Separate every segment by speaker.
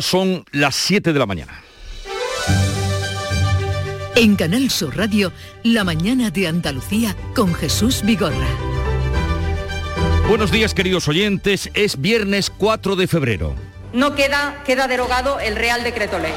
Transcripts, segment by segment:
Speaker 1: Son las 7 de la mañana.
Speaker 2: En Canal Sur Radio, La mañana de Andalucía con Jesús Vigorra.
Speaker 1: Buenos días queridos oyentes, es viernes 4 de febrero.
Speaker 3: No queda, queda derogado el Real Decreto Ley.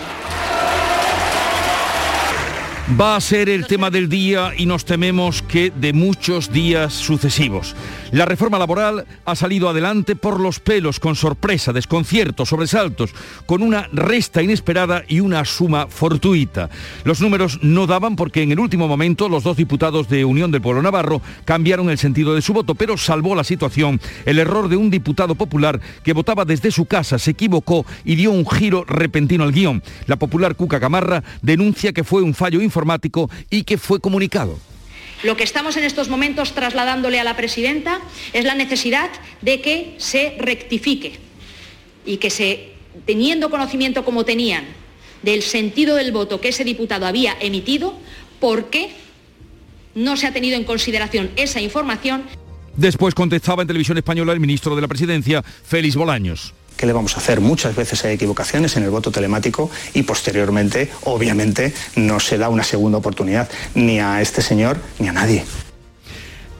Speaker 1: Va a ser el tema del día y nos tememos que de muchos días sucesivos. La reforma laboral ha salido adelante por los pelos, con sorpresa, desconcierto, sobresaltos, con una resta inesperada y una suma fortuita. Los números no daban porque en el último momento los dos diputados de Unión del Pueblo Navarro cambiaron el sentido de su voto, pero salvó la situación el error de un diputado popular que votaba desde su casa, se equivocó y dio un giro repentino al guion. La popular Cuca Camarra denuncia que fue un fallo informático y que fue comunicado.
Speaker 3: Lo que estamos en estos momentos trasladándole a la presidenta es la necesidad de que se rectifique y que se, teniendo conocimiento como tenían del sentido del voto que ese diputado había emitido, ¿por qué no se ha tenido en consideración esa información?
Speaker 1: Después contestaba en televisión española el ministro de la Presidencia, Félix Bolaños.
Speaker 4: ¿Qué le vamos a hacer? Muchas veces hay equivocaciones en el voto telemático y posteriormente, obviamente, no se da una segunda oportunidad ni a este señor ni a nadie.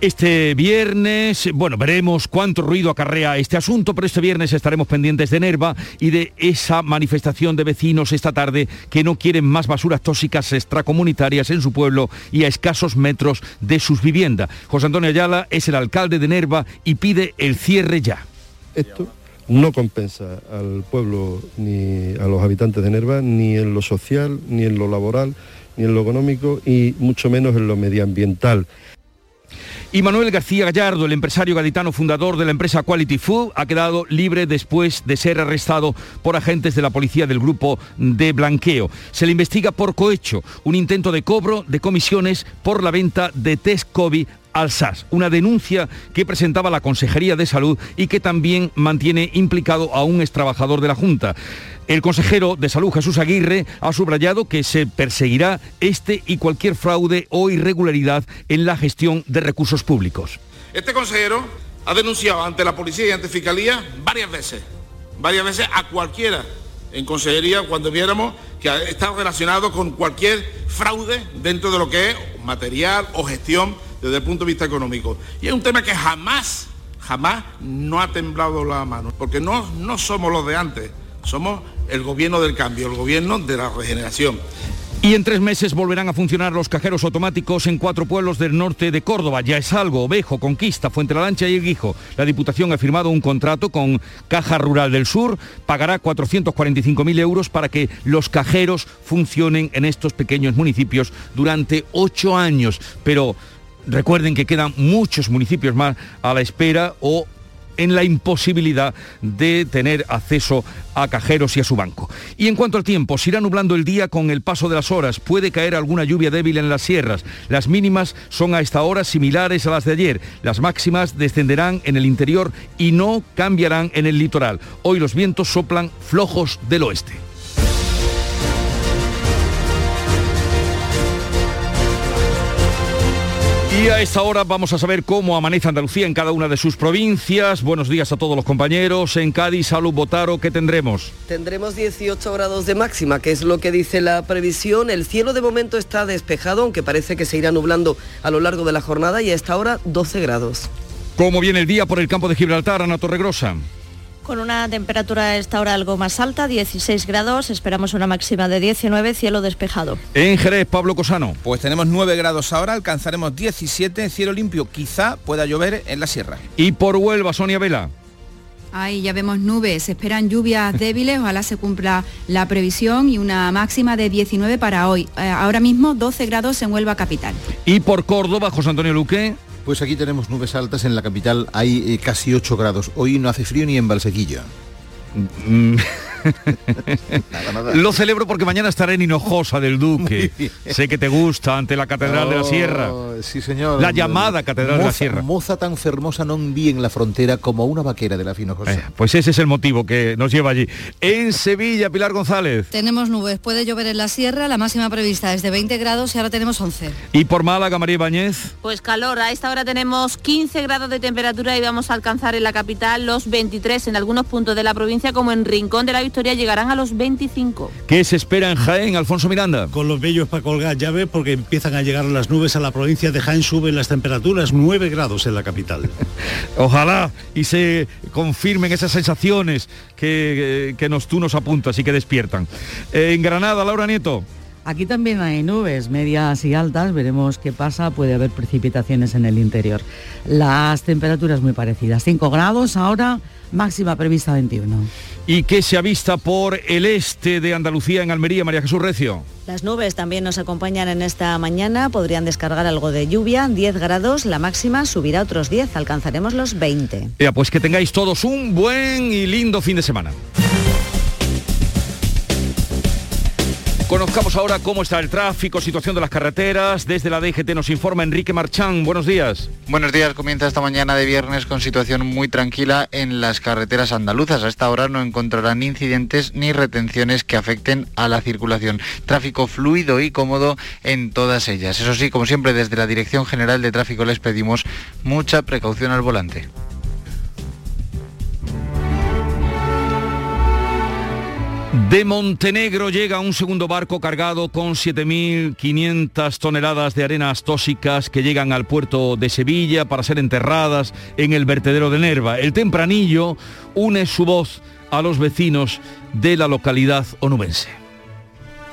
Speaker 1: Este viernes, bueno, veremos cuánto ruido acarrea este asunto, pero este viernes estaremos pendientes de Nerva y de esa manifestación de vecinos esta tarde que no quieren más basuras tóxicas extracomunitarias en su pueblo y a escasos metros de sus viviendas. José Antonio Ayala es el alcalde de Nerva y pide el cierre ya.
Speaker 5: Esto no compensa al pueblo ni a los habitantes de Nerva ni en lo social, ni en lo laboral, ni en lo económico y mucho menos en lo medioambiental.
Speaker 1: Y Manuel García Gallardo, el empresario gaditano fundador de la empresa Quality Food, ha quedado libre después de ser arrestado por agentes de la policía del grupo de blanqueo. Se le investiga por cohecho, un intento de cobro de comisiones por la venta de test COVID al SAS, una denuncia que presentaba la Consejería de Salud y que también mantiene implicado a un extrabajador de la Junta. El consejero de Salud, Jesús Aguirre, ha subrayado que se perseguirá este y cualquier fraude o irregularidad en la gestión de recursos públicos.
Speaker 6: Este consejero ha denunciado ante la policía y ante Fiscalía varias veces, varias veces a cualquiera en consejería cuando viéramos que está relacionado con cualquier fraude dentro de lo que es material o gestión desde el punto de vista económico. Y es un tema que jamás, jamás no ha temblado la mano, porque no, no somos los de antes, somos el gobierno del cambio, el gobierno de la regeneración.
Speaker 1: Y en tres meses volverán a funcionar los cajeros automáticos en cuatro pueblos del norte de Córdoba. Ya es algo, Ovejo, Conquista, Fuente la Lancha y El Guijo. La Diputación ha firmado un contrato con Caja Rural del Sur. Pagará 445.000 euros para que los cajeros funcionen en estos pequeños municipios durante ocho años. Pero recuerden que quedan muchos municipios más a la espera o en la imposibilidad de tener acceso a cajeros y a su banco. Y en cuanto al tiempo, se irá nublando el día con el paso de las horas. Puede caer alguna lluvia débil en las sierras. Las mínimas son a esta hora similares a las de ayer. Las máximas descenderán en el interior y no cambiarán en el litoral. Hoy los vientos soplan flojos del oeste. Y a esta hora vamos a saber cómo amanece Andalucía en cada una de sus provincias. Buenos días a todos los compañeros. En Cádiz, Salud, Botaro, ¿qué tendremos?
Speaker 7: Tendremos 18 grados de máxima, que es lo que dice la previsión. El cielo de momento está despejado, aunque parece que se irá nublando a lo largo de la jornada y a esta hora 12 grados.
Speaker 1: ¿Cómo viene el día por el campo de Gibraltar, Ana Torregrosa?
Speaker 8: Con una temperatura a esta hora algo más alta, 16 grados, esperamos una máxima de 19, cielo despejado.
Speaker 1: En Jerez, Pablo Cosano.
Speaker 9: Pues tenemos 9 grados ahora, alcanzaremos 17, cielo limpio, quizá pueda llover en la sierra.
Speaker 1: Y por Huelva, Sonia Vela.
Speaker 10: Ahí ya vemos nubes, se esperan lluvias débiles, ojalá se cumpla la previsión y una máxima de 19 para hoy. Eh, ahora mismo 12 grados en Huelva capital.
Speaker 1: Y por Córdoba, José Antonio Luque.
Speaker 11: Pues aquí tenemos nubes altas, en la capital hay eh, casi 8 grados. Hoy no hace frío ni en
Speaker 1: Mm. Lo celebro porque mañana estaré en Hinojosa del Duque. sé que te gusta ante la Catedral de la Sierra.
Speaker 11: Oh, Sí, señor.
Speaker 1: La llamada Catedral de la Sierra.
Speaker 11: Moza tan fermosa non vi en la frontera como una vaquera de la Finojosa.
Speaker 1: Eh, pues ese es el motivo que nos lleva allí. En Sevilla, Pilar González.
Speaker 12: Tenemos nubes, puede llover en la sierra, la máxima prevista es de 20 grados y ahora tenemos 11.
Speaker 1: Y por Málaga, María Bañez.
Speaker 13: Pues calor, a esta hora tenemos 15 grados de temperatura y vamos a alcanzar en la capital los 23 en algunos puntos de la provincia como en Rincón de la Victoria llegarán a los 25.
Speaker 1: ¿Qué se espera en Jaén, Alfonso Miranda?
Speaker 14: Con los bellos para colgar llave porque empiezan a llegar las nubes a la provincia de Jaén, suben las temperaturas 9 grados en la capital.
Speaker 1: Ojalá y se confirmen esas sensaciones que, que nos, tú nos apuntas y que despiertan. En Granada, Laura Nieto.
Speaker 15: Aquí también hay nubes medias y altas, veremos qué pasa, puede haber precipitaciones en el interior. Las temperaturas muy parecidas, 5 grados ahora, máxima prevista 21.
Speaker 1: ¿Y qué se avista por el este de Andalucía en Almería, María Jesús Recio?
Speaker 16: Las nubes también nos acompañan en esta mañana, podrían descargar algo de lluvia, 10 grados, la máxima subirá otros 10, alcanzaremos los 20.
Speaker 1: Ya, pues que tengáis todos un buen y lindo fin de semana. Conozcamos ahora cómo está el tráfico, situación de las carreteras. Desde la DGT nos informa Enrique Marchán. Buenos días.
Speaker 9: Buenos días. Comienza esta mañana de viernes con situación muy tranquila en las carreteras andaluzas. A esta hora no encontrarán incidentes ni retenciones que afecten a la circulación. Tráfico fluido y cómodo en todas ellas. Eso sí, como siempre, desde la Dirección General de Tráfico les pedimos mucha precaución al volante.
Speaker 1: De Montenegro llega un segundo barco cargado con 7.500 toneladas de arenas tóxicas que llegan al puerto de Sevilla para ser enterradas en el vertedero de Nerva. El tempranillo une su voz a los vecinos de la localidad onubense.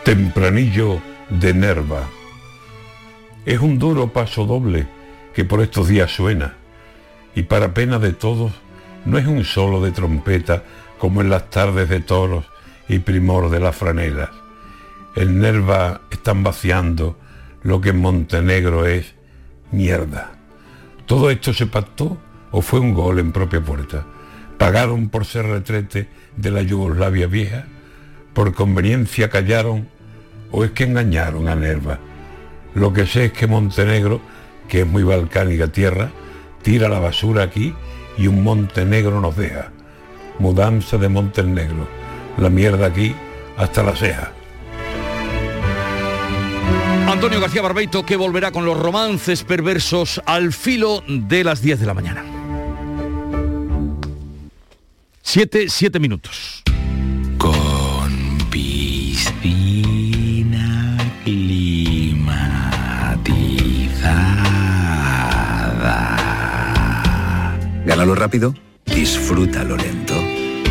Speaker 17: Tempranillo de Nerva. Es un duro paso doble que por estos días suena y para pena de todos no es un solo de trompeta como en las tardes de toros y primor de las franelas. El Nerva están vaciando lo que en Montenegro es mierda. ¿Todo esto se pactó o fue un gol en propia puerta? ¿Pagaron por ser retrete de la Yugoslavia vieja? ¿Por conveniencia callaron o es que engañaron a Nerva? Lo que sé es que Montenegro, que es muy balcánica tierra, tira la basura aquí y un Montenegro nos deja. Mudanza de Montenegro la mierda aquí hasta la ceja.
Speaker 1: Antonio García Barbeito que volverá con los romances perversos al filo de las 10 de la mañana. 7, 7 minutos.
Speaker 18: Con piscina climatizada.
Speaker 19: Gánalo rápido, disfrútalo lento.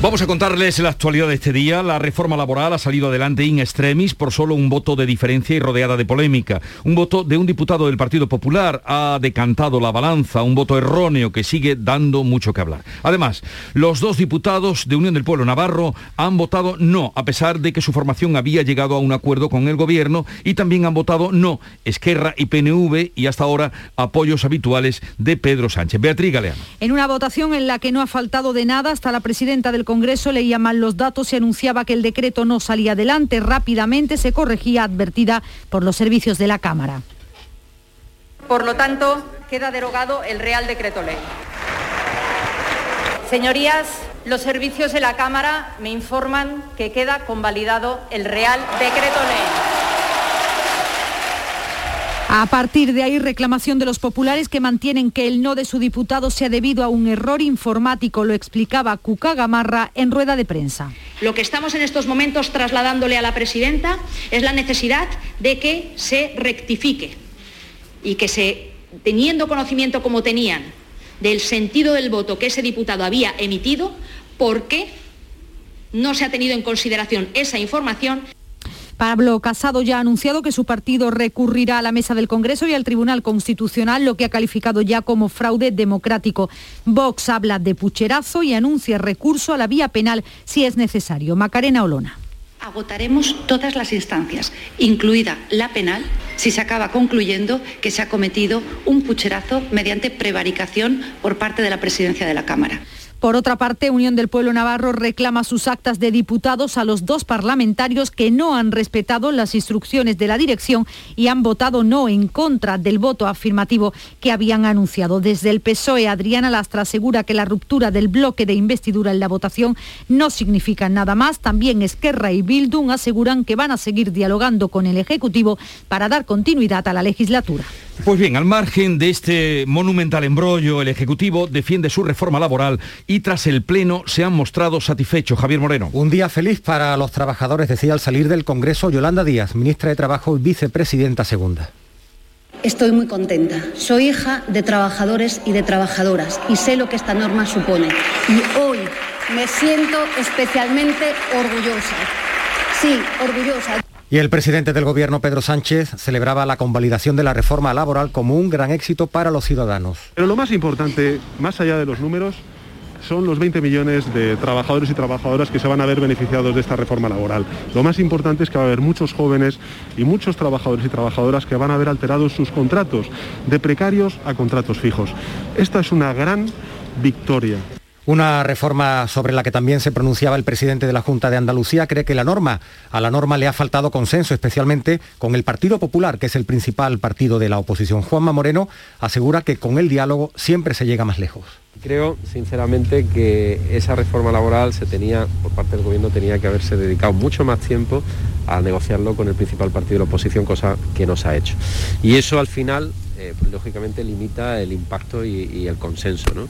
Speaker 1: Vamos a contarles la actualidad de este día. La reforma laboral ha salido adelante in extremis por solo un voto de diferencia y rodeada de polémica. Un voto de un diputado del Partido Popular ha decantado la balanza, un voto erróneo que sigue dando mucho que hablar. Además, los dos diputados de Unión del Pueblo Navarro han votado no, a pesar de que su formación había llegado a un acuerdo con el gobierno y también han votado no, Esquerra y PNV y hasta ahora apoyos habituales de Pedro Sánchez. Beatriz Galeano.
Speaker 20: En una votación en la que no ha faltado de nada, hasta la presidenta del Congreso leía mal los datos y anunciaba que el decreto no salía adelante. Rápidamente se corregía advertida por los servicios de la Cámara.
Speaker 21: Por lo tanto, queda derogado el Real Decreto Ley. Señorías, los servicios de la Cámara me informan que queda convalidado el Real Decreto Ley.
Speaker 20: A partir de ahí, reclamación de los populares que mantienen que el no de su diputado sea debido a un error informático, lo explicaba Cuca Gamarra en rueda de prensa.
Speaker 3: Lo que estamos en estos momentos trasladándole a la presidenta es la necesidad de que se rectifique y que se, teniendo conocimiento como tenían del sentido del voto que ese diputado había emitido, por qué no se ha tenido en consideración esa información
Speaker 20: Pablo Casado ya ha anunciado que su partido recurrirá a la mesa del Congreso y al Tribunal Constitucional, lo que ha calificado ya como fraude democrático. Vox habla de pucherazo y anuncia recurso a la vía penal si es necesario. Macarena Olona.
Speaker 10: Agotaremos todas las instancias, incluida la penal, si se acaba concluyendo que se ha cometido un pucherazo mediante prevaricación por parte de la presidencia de la Cámara.
Speaker 20: Por otra parte, Unión del Pueblo Navarro reclama sus actas de diputados a los dos parlamentarios que no han respetado las instrucciones de la dirección y han votado no en contra del voto afirmativo que habían anunciado. Desde el PSOE, Adriana Lastra asegura que la ruptura del bloque de investidura en la votación no significa nada más. También Esquerra y Bildung aseguran que van a seguir dialogando con el Ejecutivo para dar continuidad a la legislatura.
Speaker 1: Pues bien, al margen de este monumental embrollo, el Ejecutivo defiende su reforma laboral y tras el Pleno se han mostrado satisfechos. Javier Moreno.
Speaker 22: Un día feliz para los trabajadores, decía al salir del Congreso Yolanda Díaz, ministra de Trabajo y vicepresidenta segunda.
Speaker 23: Estoy muy contenta. Soy hija de trabajadores y de trabajadoras y sé lo que esta norma supone. Y hoy me siento especialmente orgullosa. Sí, orgullosa.
Speaker 22: Y el presidente del gobierno, Pedro Sánchez, celebraba la convalidación de la reforma laboral como un gran éxito para los ciudadanos.
Speaker 24: Pero lo más importante, más allá de los números, son los 20 millones de trabajadores y trabajadoras que se van a ver beneficiados de esta reforma laboral. Lo más importante es que va a haber muchos jóvenes y muchos trabajadores y trabajadoras que van a ver alterados sus contratos, de precarios a contratos fijos. Esta es una gran victoria.
Speaker 22: Una reforma sobre la que también se pronunciaba el presidente de la Junta de Andalucía cree que la norma, a la norma le ha faltado consenso, especialmente con el Partido Popular, que es el principal partido de la oposición. Juanma Moreno asegura que con el diálogo siempre se llega más lejos.
Speaker 25: Creo, sinceramente, que esa reforma laboral se tenía, por parte del gobierno, tenía que haberse dedicado mucho más tiempo a negociarlo con el principal partido de la oposición, cosa que no se ha hecho. Y eso al final, eh, lógicamente, limita el impacto y, y el consenso. ¿no?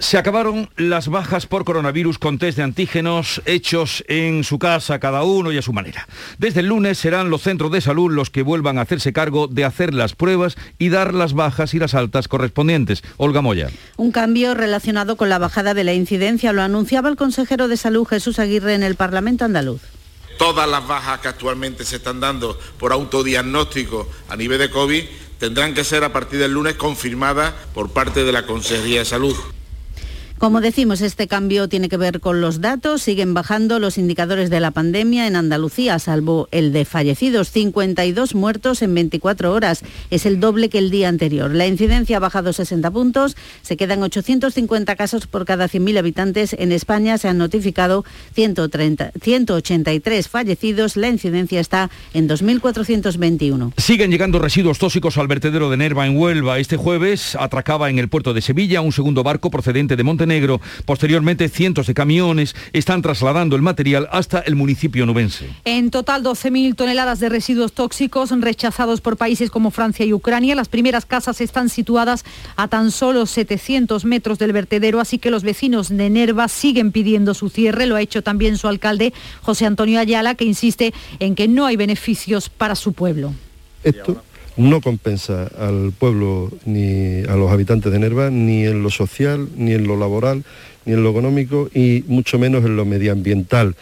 Speaker 1: Se acabaron las bajas por coronavirus con test de antígenos hechos en su casa, cada uno y a su manera. Desde el lunes serán los centros de salud los que vuelvan a hacerse cargo de hacer las pruebas y dar las bajas y las altas correspondientes. Olga Moya.
Speaker 26: Un cambio relacionado con la bajada de la incidencia lo anunciaba el consejero de salud Jesús Aguirre en el Parlamento andaluz.
Speaker 6: Todas las bajas que actualmente se están dando por autodiagnóstico a nivel de COVID tendrán que ser a partir del lunes confirmadas por parte de la Consejería de Salud.
Speaker 26: Como decimos, este cambio tiene que ver con los datos. Siguen bajando los indicadores de la pandemia en Andalucía, salvo el de fallecidos. 52 muertos en 24 horas. Es el doble que el día anterior. La incidencia ha bajado 60 puntos. Se quedan 850 casos por cada 100.000 habitantes. En España se han notificado 130, 183 fallecidos. La incidencia está en 2.421.
Speaker 1: Siguen llegando residuos tóxicos al vertedero de Nerva en Huelva. Este jueves atracaba en el puerto de Sevilla un segundo barco procedente de Montenegro Negro. Posteriormente, cientos de camiones están trasladando el material hasta el municipio nubense.
Speaker 20: En total, 12.000 toneladas de residuos tóxicos rechazados por países como Francia y Ucrania. Las primeras casas están situadas a tan solo 700 metros del vertedero, así que los vecinos de Nerva siguen pidiendo su cierre. Lo ha hecho también su alcalde, José Antonio Ayala, que insiste en que no hay beneficios para su pueblo.
Speaker 24: Esto no compensa al pueblo ni a los habitantes de Nerva ni en lo social, ni en lo laboral, ni en lo económico y mucho menos en lo medioambiental.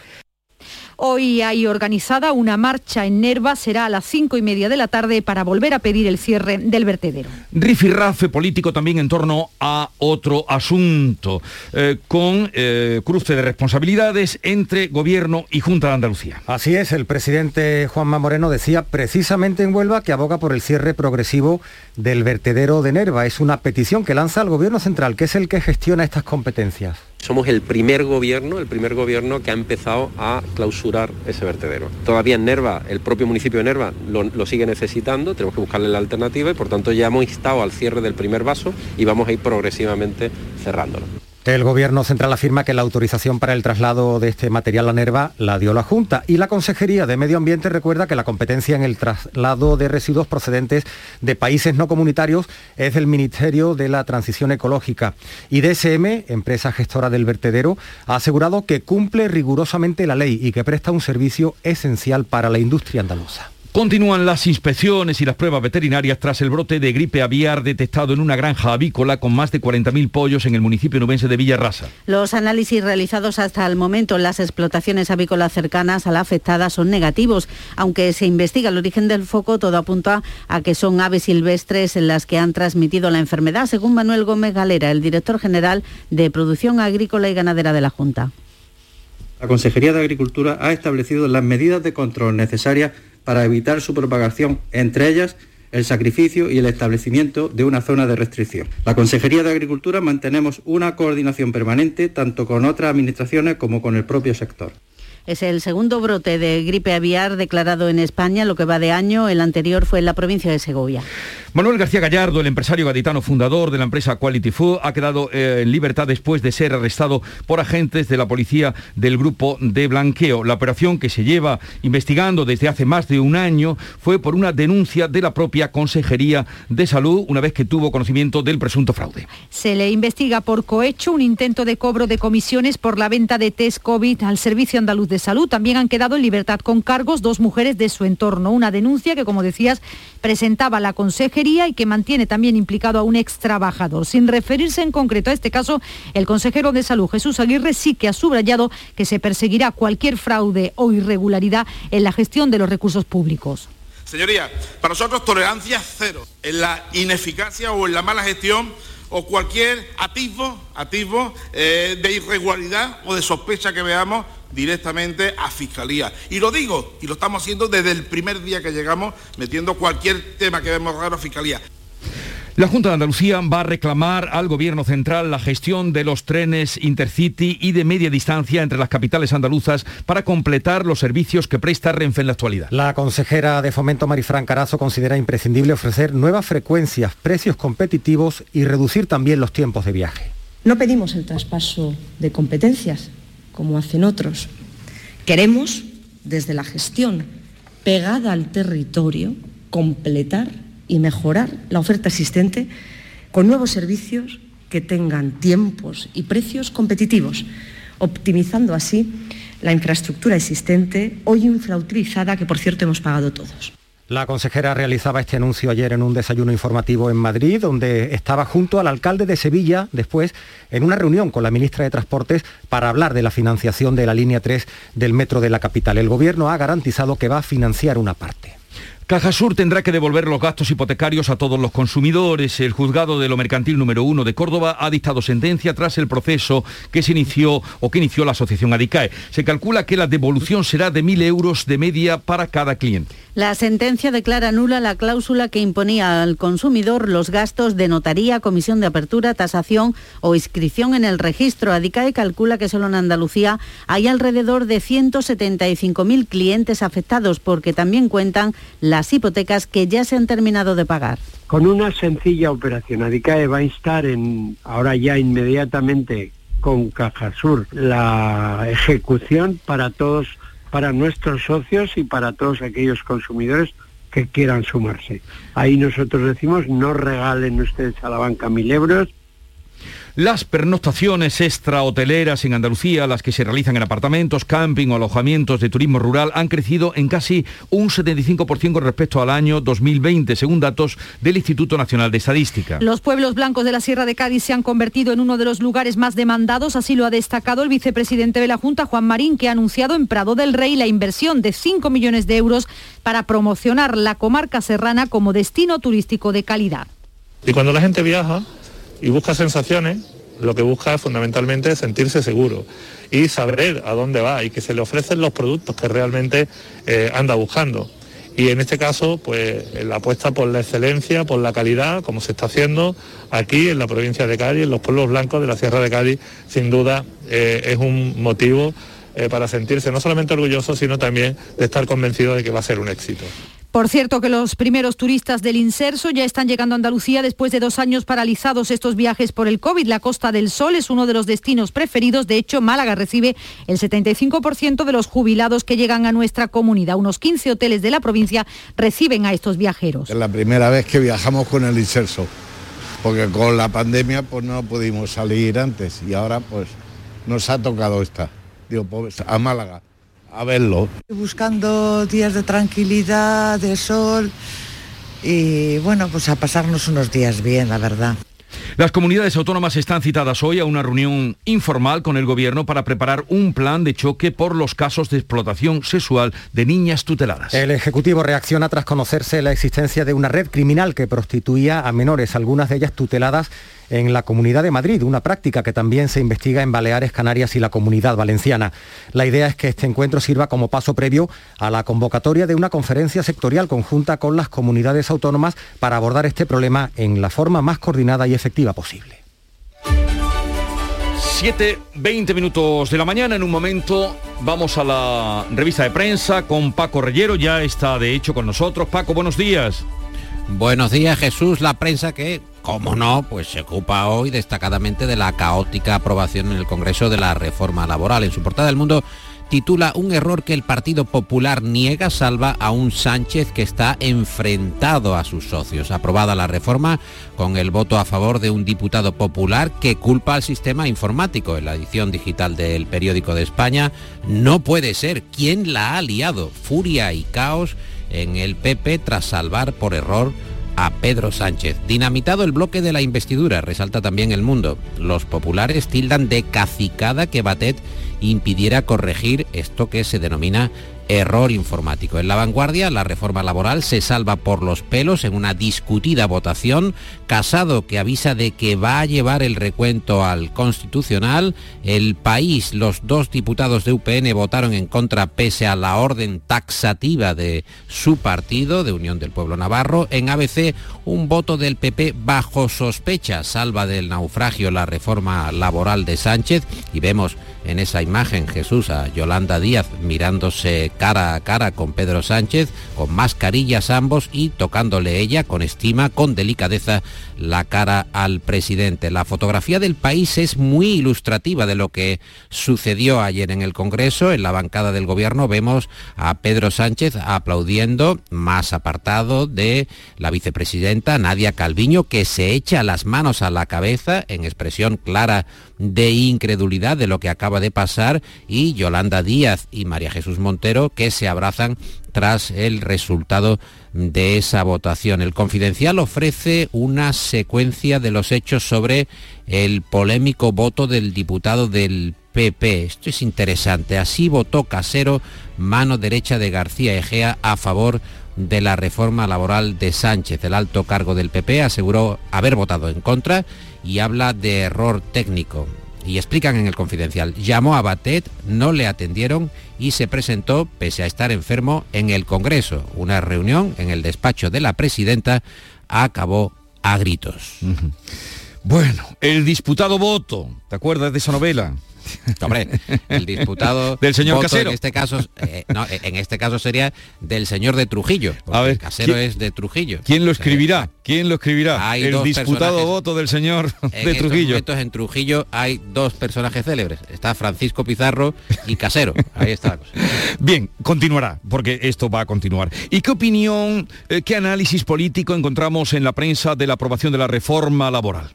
Speaker 20: Hoy hay organizada una marcha en Nerva, será a las cinco y media de la tarde para volver a pedir el cierre del vertedero.
Speaker 1: Rifirrafe político también en torno a otro asunto, eh, con eh, cruce de responsabilidades entre Gobierno y Junta de Andalucía.
Speaker 22: Así es, el presidente Juanma Moreno decía precisamente en Huelva que aboga por el cierre progresivo del vertedero de Nerva. Es una petición que lanza el Gobierno Central, que es el que gestiona estas competencias.
Speaker 25: Somos el primer gobierno, el primer gobierno que ha empezado a clausurar ese vertedero. Todavía en Nerva, el propio municipio de Nerva lo, lo, sigue necesitando, tenemos que buscarle la alternativa y por tanto ya hemos instado al cierre del primer vaso y vamos a ir progresivamente cerrándolo.
Speaker 22: El Gobierno Central afirma que la autorización para el traslado de este material a Nerva la dio la Junta y la Consejería de Medio Ambiente recuerda que la competencia en el traslado de residuos procedentes de países no comunitarios es del Ministerio de la Transición Ecológica. Y DSM, empresa gestora del vertedero, ha asegurado que cumple rigurosamente la ley y que presta un servicio esencial para la industria andaluza.
Speaker 1: Continúan las inspecciones y las pruebas veterinarias tras el brote de gripe aviar detectado en una granja avícola con más de 40.000 pollos en el municipio nubense de Villarrasa.
Speaker 26: Los análisis realizados hasta el momento en las explotaciones avícolas cercanas a la afectada son negativos. Aunque se investiga el origen del foco, todo apunta a que son aves silvestres en las que han transmitido la enfermedad, según Manuel Gómez Galera, el director general de Producción Agrícola y Ganadera de la Junta.
Speaker 27: La Consejería de Agricultura ha establecido las medidas de control necesarias para evitar su propagación, entre ellas el sacrificio y el establecimiento de una zona de restricción. La Consejería de Agricultura mantenemos una coordinación permanente tanto con otras administraciones como con el propio sector.
Speaker 26: Es el segundo brote de gripe aviar declarado en España, lo que va de año. El anterior fue en la provincia de Segovia.
Speaker 1: Manuel García Gallardo, el empresario gaditano fundador de la empresa Quality Food, ha quedado eh, en libertad después de ser arrestado por agentes de la policía del grupo de blanqueo. La operación que se lleva investigando desde hace más de un año fue por una denuncia de la propia Consejería de Salud una vez que tuvo conocimiento del presunto fraude.
Speaker 20: Se le investiga por cohecho un intento de cobro de comisiones por la venta de test COVID al Servicio Andaluz de Salud. También han quedado en libertad con cargos dos mujeres de su entorno. Una denuncia que, como decías, presentaba la Consejería y que mantiene también implicado a un ex trabajador. Sin referirse en concreto a este caso, el consejero de Salud, Jesús Aguirre, sí que ha subrayado que se perseguirá cualquier fraude o irregularidad en la gestión de los recursos públicos.
Speaker 6: Señoría, para nosotros tolerancia cero en la ineficacia o en la mala gestión o cualquier atisbo, atisbo eh, de irregularidad o de sospecha que veamos directamente a Fiscalía. Y lo digo, y lo estamos haciendo desde el primer día que llegamos, metiendo cualquier tema que vemos raro a Fiscalía.
Speaker 1: La Junta de Andalucía va a reclamar al Gobierno central la gestión de los trenes Intercity y de media distancia entre las capitales andaluzas para completar los servicios que presta Renfe en la actualidad.
Speaker 22: La consejera de Fomento Marifran Carazo considera imprescindible ofrecer nuevas frecuencias, precios competitivos y reducir también los tiempos de viaje.
Speaker 28: No pedimos el traspaso de competencias, como hacen otros. Queremos, desde la gestión pegada al territorio, completar y mejorar la oferta existente con nuevos servicios que tengan tiempos y precios competitivos, optimizando así la infraestructura existente, hoy infrautilizada, que por cierto hemos pagado todos.
Speaker 22: La consejera realizaba este anuncio ayer en un desayuno informativo en Madrid, donde estaba junto al alcalde de Sevilla, después en una reunión con la ministra de Transportes para hablar de la financiación de la línea 3 del metro de la capital. El gobierno ha garantizado que va a financiar una parte.
Speaker 1: Cajasur tendrá que devolver los gastos hipotecarios a todos los consumidores. El juzgado de lo mercantil número uno de Córdoba ha dictado sentencia tras el proceso que se inició o que inició la asociación Adicae. Se calcula que la devolución será de 1.000 euros de media para cada cliente.
Speaker 26: La sentencia declara nula la cláusula que imponía al consumidor los gastos de notaría, comisión de apertura, tasación o inscripción en el registro. Adicae calcula que solo en Andalucía hay alrededor de 175.000 clientes afectados porque también cuentan la las hipotecas que ya se han terminado de pagar.
Speaker 5: Con una sencilla operación, Adicae va a instar en, ahora ya inmediatamente con Cajasur la ejecución para todos, para nuestros socios y para todos aquellos consumidores que quieran sumarse. Ahí nosotros decimos, no regalen ustedes a la banca mil euros,
Speaker 1: las pernoctaciones extrahoteleras en Andalucía, las que se realizan en apartamentos, camping o alojamientos de turismo rural, han crecido en casi un 75% con respecto al año 2020, según datos del Instituto Nacional de Estadística.
Speaker 20: Los pueblos blancos de la Sierra de Cádiz se han convertido en uno de los lugares más demandados, así lo ha destacado el vicepresidente de la Junta, Juan Marín, que ha anunciado en Prado del Rey la inversión de 5 millones de euros para promocionar la comarca serrana como destino turístico de calidad.
Speaker 29: Y cuando la gente viaja, y busca sensaciones, lo que busca es fundamentalmente sentirse seguro y saber a dónde va y que se le ofrecen los productos que realmente eh, anda buscando. Y en este caso, pues la apuesta por la excelencia, por la calidad, como se está haciendo aquí en la provincia de Cádiz, en los pueblos blancos de la Sierra de Cádiz, sin duda eh, es un motivo eh, para sentirse no solamente orgulloso, sino también de estar convencido de que va a ser un éxito.
Speaker 20: Por cierto que los primeros turistas del Inserso ya están llegando a Andalucía después de dos años paralizados estos viajes por el COVID. La Costa del Sol es uno de los destinos preferidos. De hecho, Málaga recibe el 75% de los jubilados que llegan a nuestra comunidad. Unos 15 hoteles de la provincia reciben a estos viajeros.
Speaker 30: Es la primera vez que viajamos con el Inserso, porque con la pandemia pues no pudimos salir antes y ahora pues nos ha tocado esta. Digo, pues, a Málaga a verlo.
Speaker 31: Buscando días de tranquilidad, de sol y bueno, pues a pasarnos unos días bien, la verdad.
Speaker 1: Las comunidades autónomas están citadas hoy a una reunión informal con el Gobierno para preparar un plan de choque por los casos de explotación sexual de niñas tuteladas.
Speaker 22: El Ejecutivo reacciona tras conocerse la existencia de una red criminal que prostituía a menores, algunas de ellas tuteladas en la Comunidad de Madrid, una práctica que también se investiga en Baleares, Canarias y la Comunidad Valenciana. La idea es que este encuentro sirva como paso previo a la convocatoria de una conferencia sectorial conjunta con las comunidades autónomas para abordar este problema en la forma más coordinada y efectiva posible.
Speaker 1: 7, 20 minutos de la mañana. En un momento vamos a la revista de prensa con Paco Reyero. Ya está de hecho con nosotros. Paco, buenos días.
Speaker 32: Buenos días Jesús, la prensa que, como no, pues se ocupa hoy destacadamente de la caótica aprobación en el Congreso de la reforma laboral. En su portada del mundo titula Un error que el Partido Popular niega salva a un Sánchez que está enfrentado a sus socios. Aprobada la reforma con el voto a favor de un diputado popular que culpa al sistema informático. En la edición digital del periódico de España no puede ser. ¿Quién la ha liado? Furia y caos en el PP tras salvar por error a Pedro Sánchez. Dinamitado el bloque de la investidura, resalta también el mundo. Los populares tildan de cacicada que Batet impidiera corregir esto que se denomina error informático. En la vanguardia, la reforma laboral se salva por los pelos en una discutida votación. Casado que avisa de que va a llevar el recuento al Constitucional. El país, los dos diputados de UPN votaron en contra pese a la orden taxativa de su partido, de Unión del Pueblo Navarro. En ABC, un voto del PP bajo sospecha salva del naufragio la reforma laboral de Sánchez y vemos en esa imagen Jesús a Yolanda Díaz mirándose cara a cara con Pedro Sánchez, con mascarillas ambos y tocándole ella con estima, con delicadeza, la cara al presidente. La fotografía del país es muy ilustrativa de lo que sucedió ayer en el Congreso. En la bancada del gobierno vemos a Pedro Sánchez aplaudiendo, más apartado de la vicepresidenta Nadia Calviño, que se echa las manos a la cabeza en expresión clara de incredulidad de lo que acaba de pasar y Yolanda Díaz y María Jesús Montero que se abrazan tras el resultado de esa votación. El Confidencial ofrece una secuencia de los hechos sobre el polémico voto del diputado del PP. Esto es interesante. Así votó Casero, mano derecha de García Egea, a favor de la reforma laboral de Sánchez. El alto cargo del PP aseguró haber votado en contra y habla de error técnico. Y explican en el confidencial, llamó a Batet, no le atendieron y se presentó, pese a estar enfermo, en el Congreso. Una reunión en el despacho de la presidenta acabó a gritos.
Speaker 1: Bueno, el disputado voto, ¿te acuerdas de esa novela?
Speaker 32: Hombre, el diputado
Speaker 1: del señor Casero.
Speaker 32: En este caso, eh, no, en este caso sería del señor de Trujillo. A ver, Casero es de Trujillo.
Speaker 1: ¿Quién lo escribirá? ¿Quién lo escribirá? Hay el disputado voto del señor de Trujillo.
Speaker 32: en Trujillo hay dos personajes célebres. Está Francisco Pizarro y Casero. Ahí está la cosa.
Speaker 1: Bien, continuará, porque esto va a continuar. ¿Y qué opinión, eh, qué análisis político encontramos en la prensa de la aprobación de la reforma laboral?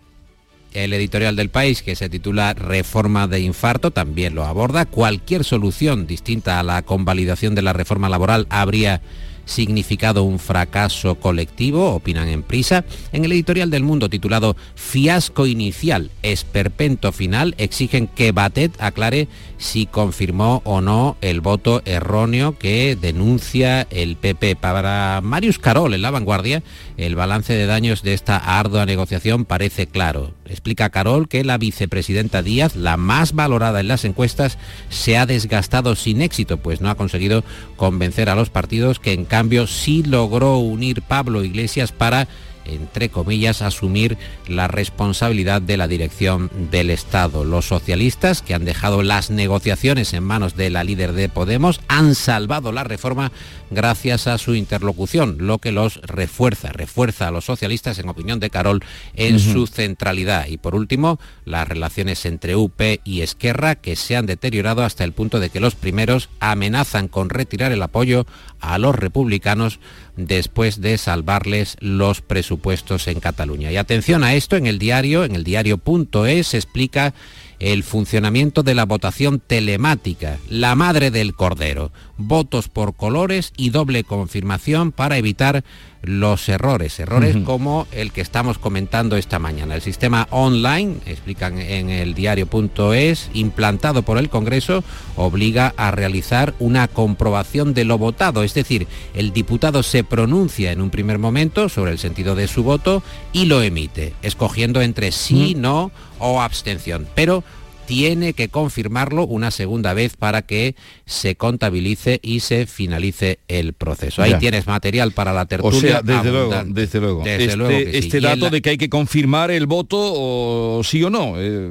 Speaker 32: El editorial del país, que se titula Reforma de infarto, también lo aborda. Cualquier solución distinta a la convalidación de la reforma laboral habría significado un fracaso colectivo, opinan en prisa. En el editorial del Mundo titulado Fiasco inicial, esperpento final, exigen que Batet aclare si confirmó o no el voto erróneo que denuncia el PP. Para Marius Carol, en La Vanguardia, el balance de daños de esta ardua negociación parece claro. Explica Carol que la vicepresidenta Díaz, la más valorada en las encuestas, se ha desgastado sin éxito, pues no ha conseguido convencer a los partidos que en cambio sí logró unir Pablo Iglesias para entre comillas, asumir la responsabilidad de la dirección del Estado. Los socialistas, que han dejado las negociaciones en manos de la líder de Podemos, han salvado la reforma gracias a su interlocución, lo que los refuerza, refuerza a los socialistas, en opinión de Carol, en su centralidad. Y por último, las relaciones entre UP y Esquerra, que se han deteriorado hasta el punto de que los primeros amenazan con retirar el apoyo a los republicanos después de salvarles los presupuestos en Cataluña. Y atención a esto, en el diario, en el diario.es, explica el funcionamiento de la votación telemática, la madre del cordero, votos por colores y doble confirmación para evitar los errores, errores como el que estamos comentando esta mañana. El sistema online, explican en el diario.es, implantado por el Congreso, obliga a realizar una comprobación de lo votado, es decir, el diputado se pronuncia en un primer momento sobre el sentido de su voto y lo emite, escogiendo entre sí, no o abstención. Pero tiene que confirmarlo una segunda vez para que se contabilice y se finalice el proceso. Ahí
Speaker 1: Ya.
Speaker 32: tienes material para la
Speaker 1: O
Speaker 32: tertulia.
Speaker 1: sea, desde luego, desde luego.
Speaker 32: Desde
Speaker 1: este
Speaker 32: luego que sí.
Speaker 1: este dato
Speaker 32: la-
Speaker 1: de que hay que confirmar el voto o sí o no. eh,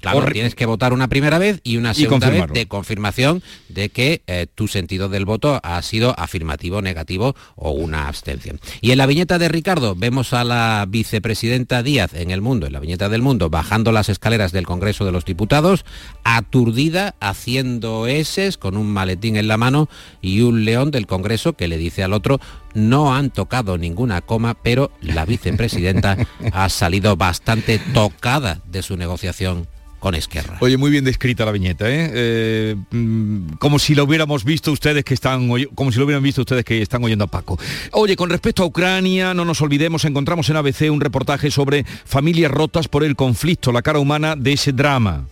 Speaker 32: Claro, tienes que votar una primera vez y una
Speaker 1: Y
Speaker 32: segunda vez de confirmación de que eh, tu sentido del voto ha sido afirmativo, negativo o una abstención. Y en la viñeta de Ricardo vemos a la vicepresidenta Díaz en el mundo, en la viñeta del mundo, bajando las escaleras del Congreso de los Diputados, aturdida, haciendo eses con un maletín en la mano y un león del Congreso que le dice al otro no han tocado ninguna coma, pero la vicepresidenta ha salido bastante tocada de su negociación con Esquerra.
Speaker 1: Oye, muy bien descrita la viñeta, ¿eh? Eh, mm, como si lo hubiéramos visto ustedes que están, como si lo hubieran visto ustedes que están oyendo a Paco. Oye, con respecto a Ucrania, no nos olvidemos, encontramos en ABC un reportaje sobre familias rotas por el conflicto, la cara humana de ese drama.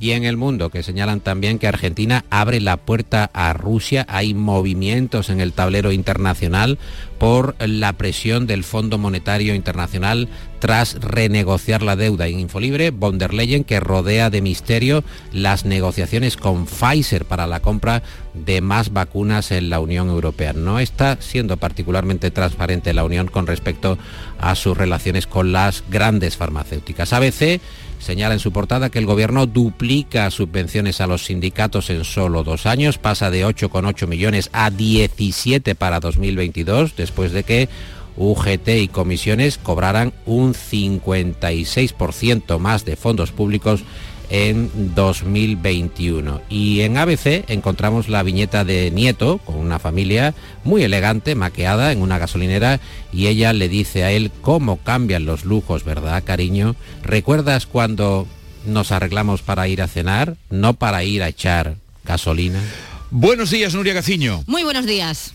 Speaker 32: y en el mundo, que señalan también que Argentina abre la puerta a Rusia. Hay movimientos en el tablero internacional por la presión del Fondo Monetario Internacional tras renegociar la deuda. En Infolibre, von der Leyen que rodea de misterio las negociaciones con Pfizer para la compra de más vacunas en la Unión Europea. No está siendo particularmente transparente la Unión con respecto a sus relaciones con las grandes farmacéuticas. ABC señala en su portada que el gobierno duplica subvenciones a los sindicatos en solo dos años, pasa de 8,8 millones a 17 para 2022, después de que UGT y comisiones cobraran un 56% más de fondos públicos en 2021. Y en ABC encontramos la viñeta de Nieto con una familia muy elegante, maqueada en una gasolinera y ella le dice a él cómo cambian los lujos, ¿verdad, cariño? ¿Recuerdas cuando nos arreglamos para ir a cenar, no para ir a echar gasolina?
Speaker 1: Buenos días, Nuria Gaciño.
Speaker 33: Muy buenos días.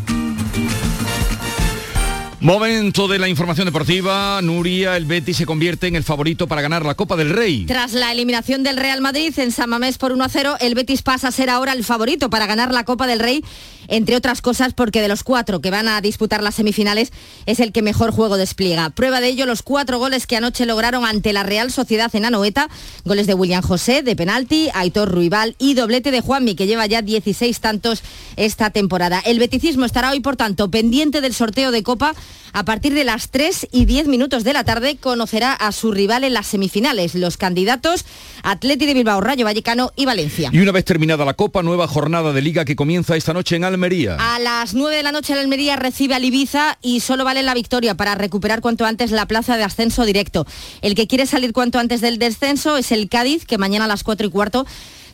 Speaker 1: Momento de la información deportiva. Nuria, el Betis se convierte en el favorito para ganar la Copa del Rey.
Speaker 33: Tras la eliminación del Real Madrid en San Mamés por 1 a 0, el Betis pasa a ser ahora el favorito para ganar la Copa del Rey, entre otras cosas porque de los cuatro que van a disputar las semifinales es el que mejor juego despliega. Prueba de ello los cuatro goles que anoche lograron ante la Real Sociedad en Anoeta, goles de William José de penalti, Aitor Ruibal y doblete de Juanmi que lleva ya 16 tantos esta temporada. El beticismo estará hoy, por tanto, pendiente del sorteo de Copa a partir de las 3 y 10 minutos de la tarde conocerá a su rival en las semifinales, los candidatos Atleti de Bilbao, Rayo Vallecano y Valencia.
Speaker 1: Y una vez terminada la Copa, nueva jornada de liga que comienza esta noche en Almería.
Speaker 33: A las 9 de la noche el Almería recibe al Ibiza y solo vale la victoria para recuperar cuanto antes la plaza de ascenso directo. El que quiere salir cuanto antes del descenso es el Cádiz, que mañana a las 4 y cuarto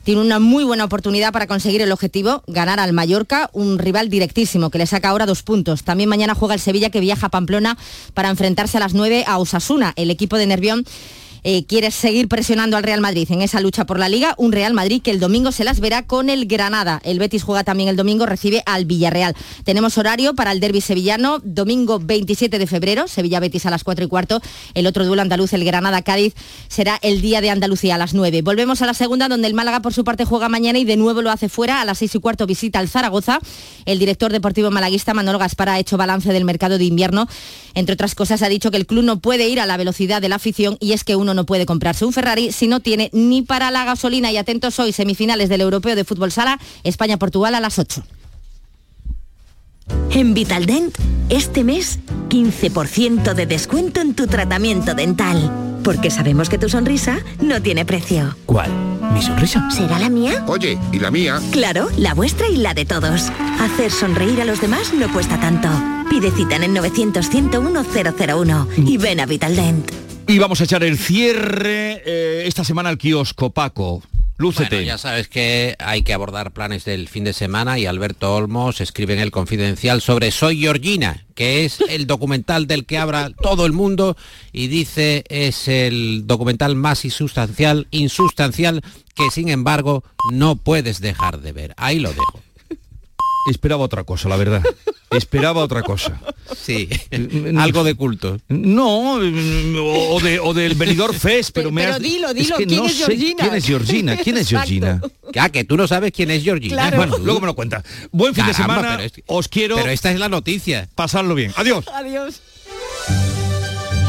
Speaker 33: tiene una muy buena oportunidad para conseguir el objetivo, ganar al Mallorca, un rival directísimo que le saca ahora dos puntos. También mañana juega el Sevilla que viaja a Pamplona para enfrentarse a las 9 a Osasuna. El equipo de Nervión eh, quiere seguir presionando al Real Madrid en esa lucha por la liga, un Real Madrid que el domingo se las verá con el Granada. El Betis juega también el domingo, recibe al Villarreal. Tenemos horario para el derby sevillano, domingo 27 de febrero, Sevilla-Betis a las 4 y cuarto. El otro duelo andaluz, el Granada-Cádiz, será el día de Andalucía a las 9. Volvemos a la segunda, donde el Málaga por su parte juega mañana y de nuevo lo hace fuera. A las 6 y cuarto visita al Zaragoza. El director deportivo malaguista Manolo Gaspar ha hecho balance del mercado de invierno. Entre otras cosas, ha dicho que el club no puede ir a la velocidad de la afición y es que uno no puede comprarse un Ferrari si no tiene ni para la gasolina. Y atentos hoy, semifinales del Europeo de Fútbol Sala, España-Portugal a las 8.
Speaker 34: En Vitaldent, este mes, 15% de descuento en tu tratamiento dental. Porque sabemos que tu sonrisa no tiene precio.
Speaker 2: ¿Cuál? ¿Mi sonrisa?
Speaker 34: ¿Será la mía?
Speaker 6: Oye, ¿y la mía?
Speaker 34: Claro, la vuestra y la de todos. Hacer sonreír a los demás no cuesta tanto. Pide cita en el 900-101-001 y ven a Vitaldent.
Speaker 1: Y vamos a echar el cierre eh, esta semana al kiosco, Paco. Lúcete.
Speaker 32: Bueno, ya sabes que hay que abordar planes del fin de semana y Alberto Olmos escribe en el Confidencial sobre Soy Georgina, que es el documental del que habla todo el mundo y dice es el documental más insustancial, insustancial que sin embargo no puedes dejar de ver. Ahí lo dejo.
Speaker 1: Esperaba otra cosa, la verdad. Esperaba otra cosa.
Speaker 32: Sí, algo de culto.
Speaker 1: No, o, de, o del Benidorm Fest, pero, me
Speaker 8: Pero
Speaker 1: has...
Speaker 8: dilo, dilo,
Speaker 1: que
Speaker 8: ¿quién
Speaker 1: no
Speaker 8: es
Speaker 1: sé
Speaker 8: Georgina?
Speaker 1: ¿Quién es Georgina? ¿Quién es Georgina?
Speaker 32: Ah, que tú no sabes quién es Georgina.
Speaker 8: Claro.
Speaker 1: Bueno, luego me lo cuenta. Buen fin de semana.
Speaker 32: pero es
Speaker 1: Os quiero
Speaker 32: Pero esta es la noticia.
Speaker 1: pasarlo bien. Adiós.
Speaker 8: Adiós.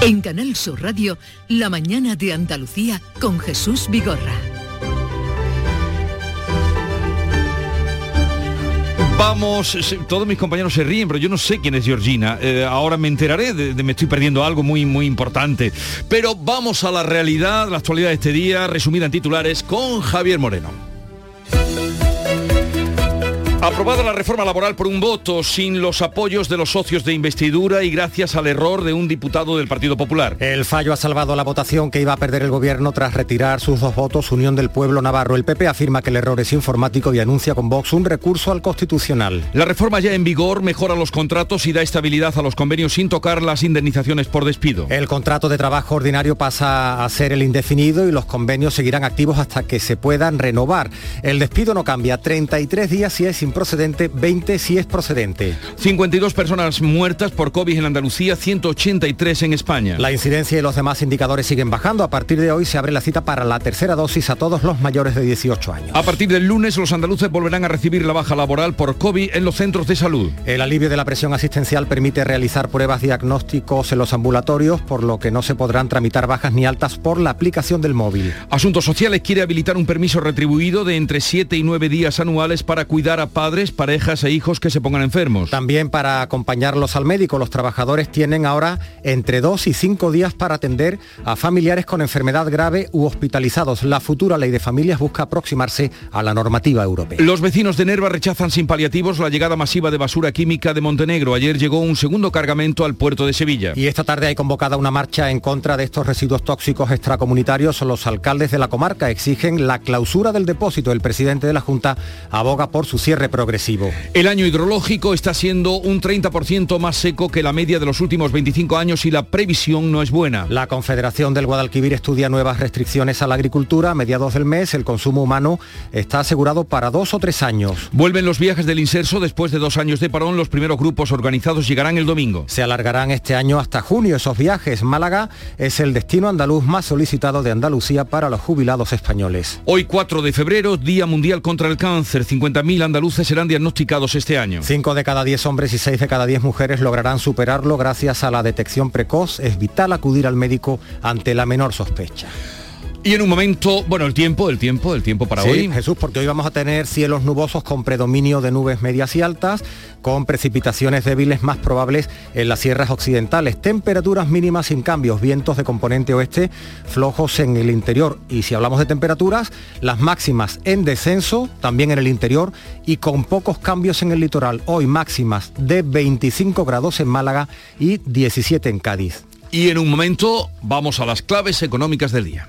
Speaker 2: En Canal Sur Radio, La mañana de Andalucía con Jesús Vigorra.
Speaker 1: Vamos, todos mis compañeros se ríen, pero yo no sé quién es Georgina. Eh, ahora me enteraré, de- me estoy perdiendo algo muy, muy importante. Pero vamos a la realidad, la actualidad de este día, resumida en titulares, con Javier Moreno. Aprobada la reforma laboral por un voto sin los apoyos de los socios de investidura y gracias al error de un diputado del Partido Popular.
Speaker 22: El fallo ha salvado la votación que iba a perder el gobierno tras retirar sus dos votos Unión del Pueblo Navarro. El PP afirma que el error es informático y anuncia con Vox un recurso al Constitucional.
Speaker 1: La reforma ya en vigor mejora los contratos y da estabilidad a los convenios sin tocar las indemnizaciones por despido.
Speaker 22: El contrato de trabajo ordinario pasa a ser el indefinido y los convenios seguirán activos hasta que se puedan renovar. El despido no cambia, 33 días si es improcedente, 20 si es procedente.
Speaker 1: 52 personas muertas por COVID en Andalucía, 183 en España.
Speaker 22: La incidencia y los demás indicadores siguen bajando. A partir de hoy se abre la cita para la tercera dosis a todos los mayores de 18 años.
Speaker 1: A partir del lunes los andaluces volverán a recibir la baja laboral por COVID en los centros de salud.
Speaker 22: El alivio de la presión asistencial permite realizar pruebas diagnósticos en los ambulatorios, por lo que no se podrán tramitar bajas ni altas por la aplicación del móvil.
Speaker 1: Asuntos Sociales quiere habilitar un permiso retribuido de entre 7 y 9 días anuales para cuidar a padres, parejas e hijos que se pongan enfermos.
Speaker 22: También para acompañarlos al médico, los trabajadores tienen ahora entre 2 y 5 días para atender a familiares con enfermedad grave u hospitalizados. La futura ley de familias busca aproximarse a la normativa europea.
Speaker 1: Los vecinos de Nerva rechazan sin paliativos la llegada masiva de basura química de Montenegro. Ayer llegó un segundo cargamento al puerto de Sevilla.
Speaker 22: Y esta tarde hay convocada una marcha en contra de estos residuos tóxicos extracomunitarios. Los alcaldes de la comarca exigen la clausura del depósito. El presidente de la Junta aboga por su cierre progresivo.
Speaker 1: El año hidrológico está siendo un 30% más seco que la media de los últimos 25 años y la previsión no es buena.
Speaker 22: La Confederación del Guadalquivir estudia nuevas restricciones a la agricultura. A mediados del mes el consumo humano está asegurado para dos o tres años.
Speaker 1: Vuelven los viajes del inserso después de dos años de parón. Los primeros grupos organizados llegarán el domingo.
Speaker 22: Se alargarán este año hasta junio esos viajes. Málaga es el destino andaluz más solicitado de Andalucía para los jubilados españoles.
Speaker 1: Hoy 4 de febrero, Día Mundial contra el Cáncer. 50.000 andaluces serán diagnosticados este año.
Speaker 22: Cinco de cada diez hombres y seis de cada diez mujeres lograrán superarlo gracias a la detección precoz. Es vital acudir al médico ante la menor sospecha.
Speaker 1: Y en un momento, bueno, el tiempo, el tiempo, el tiempo para
Speaker 22: Sí,
Speaker 1: hoy.
Speaker 22: Jesús, porque hoy vamos a tener cielos nubosos con predominio de nubes medias y altas, con precipitaciones débiles más probables en las sierras occidentales, temperaturas mínimas sin cambios, vientos de componente oeste flojos en el interior. Y si hablamos de temperaturas, las máximas en descenso, también en el interior, y con pocos cambios en el litoral. Hoy máximas de 25 grados en Málaga y 17 en Cádiz.
Speaker 1: Y en un momento vamos a las claves económicas del día.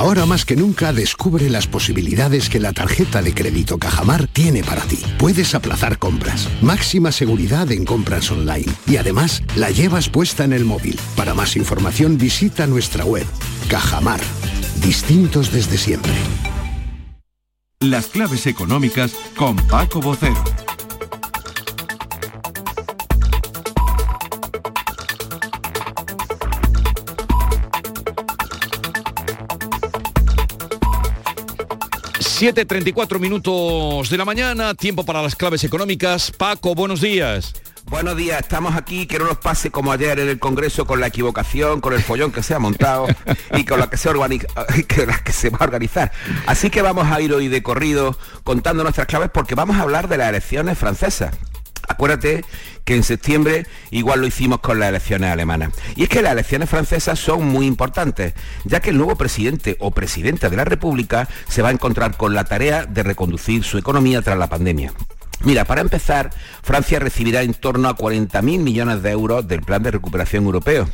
Speaker 35: Ahora más que nunca descubre las posibilidades que la tarjeta de crédito Cajamar tiene para ti. Puedes aplazar compras, máxima seguridad en compras online y además la llevas puesta en el móvil. Para más información visita nuestra web. Cajamar. Distintos desde siempre.
Speaker 36: Las claves económicas con Paco Bocero.
Speaker 1: Siete, 34 minutos de la mañana, tiempo para las claves económicas. Paco, buenos días.
Speaker 37: Buenos días, estamos aquí, que no nos pase como ayer en el Congreso con la equivocación, con el follón que se ha montado y con la que se, organiza, que, la que se va a organizar. Así que vamos a ir hoy de corrido contando nuestras claves porque vamos a hablar de las elecciones francesas. Acuérdate que en septiembre igual lo hicimos con las elecciones alemanas. Y es que las elecciones francesas son muy importantes, ya que el nuevo presidente o presidenta de la República se va a encontrar con la tarea de reconducir su economía tras la pandemia. Mira, para empezar, Francia recibirá en torno a 40.000 millones de euros del plan de recuperación europeo,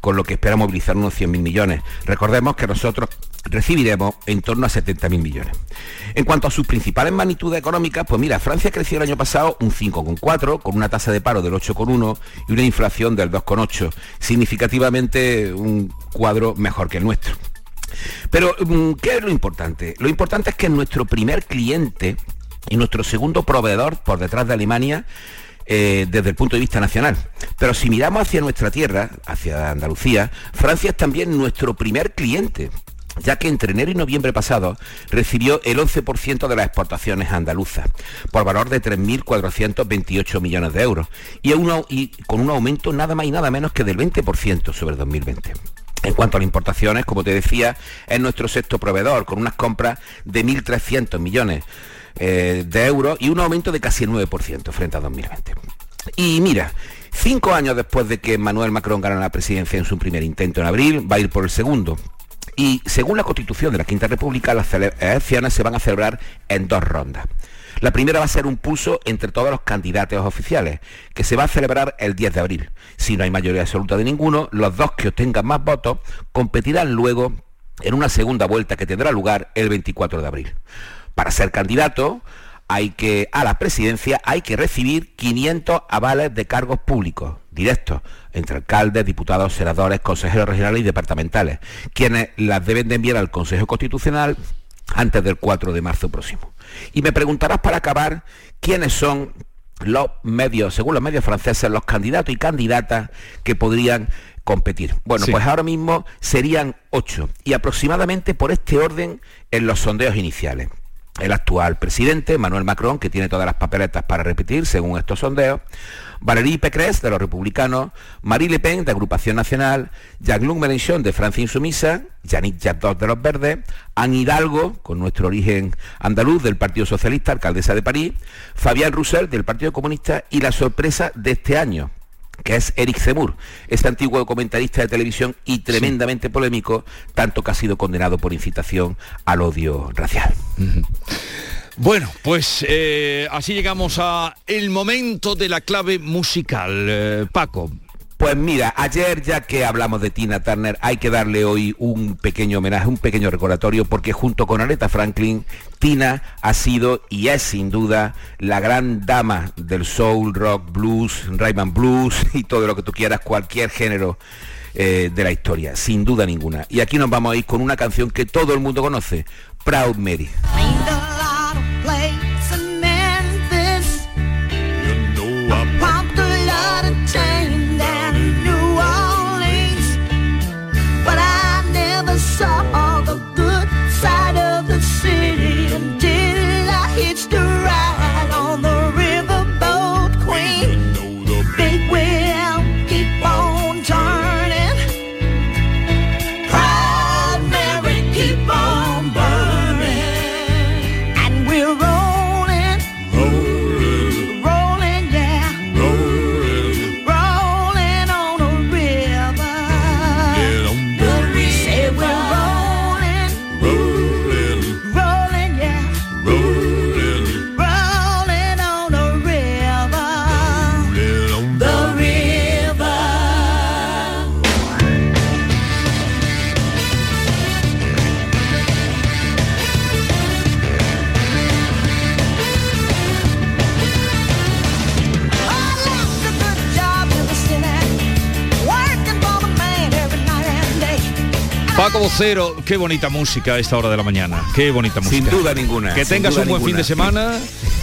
Speaker 37: con lo que espera movilizar unos 100.000 millones. Recordemos que nosotros recibiremos en torno a 70.000 millones. En cuanto a sus principales magnitudes económicas, pues mira, Francia creció el año pasado un 5,4, con una tasa de paro del 8,1 y una inflación del 2,8, significativamente un cuadro mejor que el nuestro. Pero, mm, ¿qué es lo importante? Lo importante es que nuestro primer cliente y nuestro segundo proveedor por detrás de Alemania eh, desde el punto de vista nacional. Pero si miramos hacia nuestra tierra, hacia Andalucía, Francia es también nuestro primer cliente ya que entre enero y noviembre pasado recibió el 11% de las exportaciones andaluzas, por valor de 3.428 millones de euros, y, y, con un aumento nada más y nada menos que del 20% sobre 2020. En cuanto a las importaciones, como te decía, es nuestro sexto proveedor, con unas compras de 1.300 millones eh, de euros y un aumento de casi el 9% frente a 2020. Y mira, cinco años después de que Manuel Macron ganara la presidencia en su primer intento en abril, va a ir por el segundo. Y según la constitución de la Quinta República, las elecciones se van a celebrar en dos rondas. La primera va a ser un pulso entre todos los candidatos oficiales, que se va a celebrar el 10 de abril. Si no hay mayoría absoluta de ninguno, los dos que obtengan más votos competirán luego en una segunda vuelta que tendrá lugar el 24 de abril. Para ser candidato hay que, a la presidencia hay que recibir 500 avales de cargos públicos directos entre alcaldes, diputados, senadores, consejeros regionales y departamentales, quienes las deben de enviar al Consejo Constitucional antes del 4 de marzo próximo. Y me preguntarás para acabar quiénes son los medios, según los medios franceses, los candidatos y candidatas que podrían competir. Bueno, pues ahora mismo serían ocho y aproximadamente por este orden en los sondeos iniciales el actual presidente, Manuel Macron, que tiene todas las papeletas para repetir, según estos sondeos, Valérie Pécresse, de los republicanos, Marie Le Pen, de Agrupación Nacional, Jean-Luc Mélenchon, de Francia Insumisa, Yannick Jadot, de los Verdes, Anne Hidalgo, con nuestro origen andaluz, del Partido Socialista, alcaldesa de París, Fabián Roussel, del Partido Comunista, y la sorpresa de este año, que es Eric Zemmour, este antiguo comentarista de televisión y tremendamente polémico, tanto que ha sido condenado por incitación al odio racial.
Speaker 1: Bueno, pues eh, así llegamos a el momento de la clave musical. Eh, Paco,
Speaker 37: pues mira, ayer ya que hablamos de Tina Turner, hay que darle hoy un pequeño homenaje, un pequeño recordatorio, porque junto con Aretha Franklin, Tina ha sido y es sin duda la gran dama del soul, rock, blues, Rayman blues y todo lo que tú quieras, cualquier género eh, de la historia, sin duda ninguna. Y aquí nos vamos a ir con una canción que todo el mundo conoce, Proud Mary.
Speaker 1: Cero, qué bonita música a esta hora de la mañana. Qué bonita música.
Speaker 37: Sin duda ninguna.
Speaker 1: Que tengas un buen fin de semana,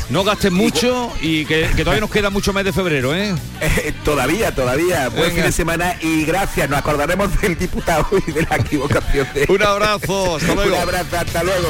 Speaker 1: no gastes mucho y que, todavía nos queda mucho mes de febrero, ¿eh?
Speaker 37: eh todavía, todavía. Buen fin de semana y gracias. Nos acordaremos del diputado y de la equivocación.
Speaker 1: un abrazo, hasta luego.
Speaker 37: un abrazo, hasta luego.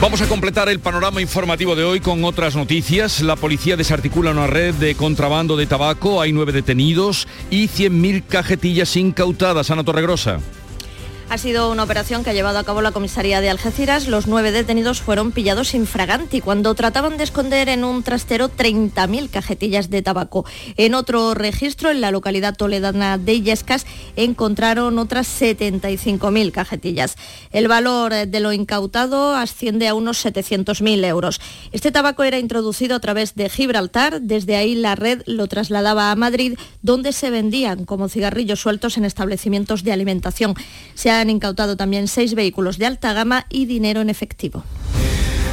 Speaker 1: Vamos a completar el panorama informativo de hoy con otras noticias. La policía desarticula una red de contrabando de tabaco, hay nueve detenidos y 100.000 cajetillas incautadas. Ana Torregrosa.
Speaker 8: Ha sido una operación que ha llevado a cabo la comisaría de Algeciras. Los nueve detenidos fueron pillados infraganti cuando trataban de esconder en un trastero 30.000 cajetillas de tabaco. En otro registro, en la localidad toledana de Illescas, encontraron otras 75.000 cajetillas. El valor de lo incautado asciende a unos 700.000 euros. Este tabaco era introducido a través de Gibraltar. Desde ahí la red lo trasladaba a Madrid, donde se vendían como cigarrillos sueltos en establecimientos de alimentación. Han incautado también seis vehículos de alta gama y dinero en efectivo.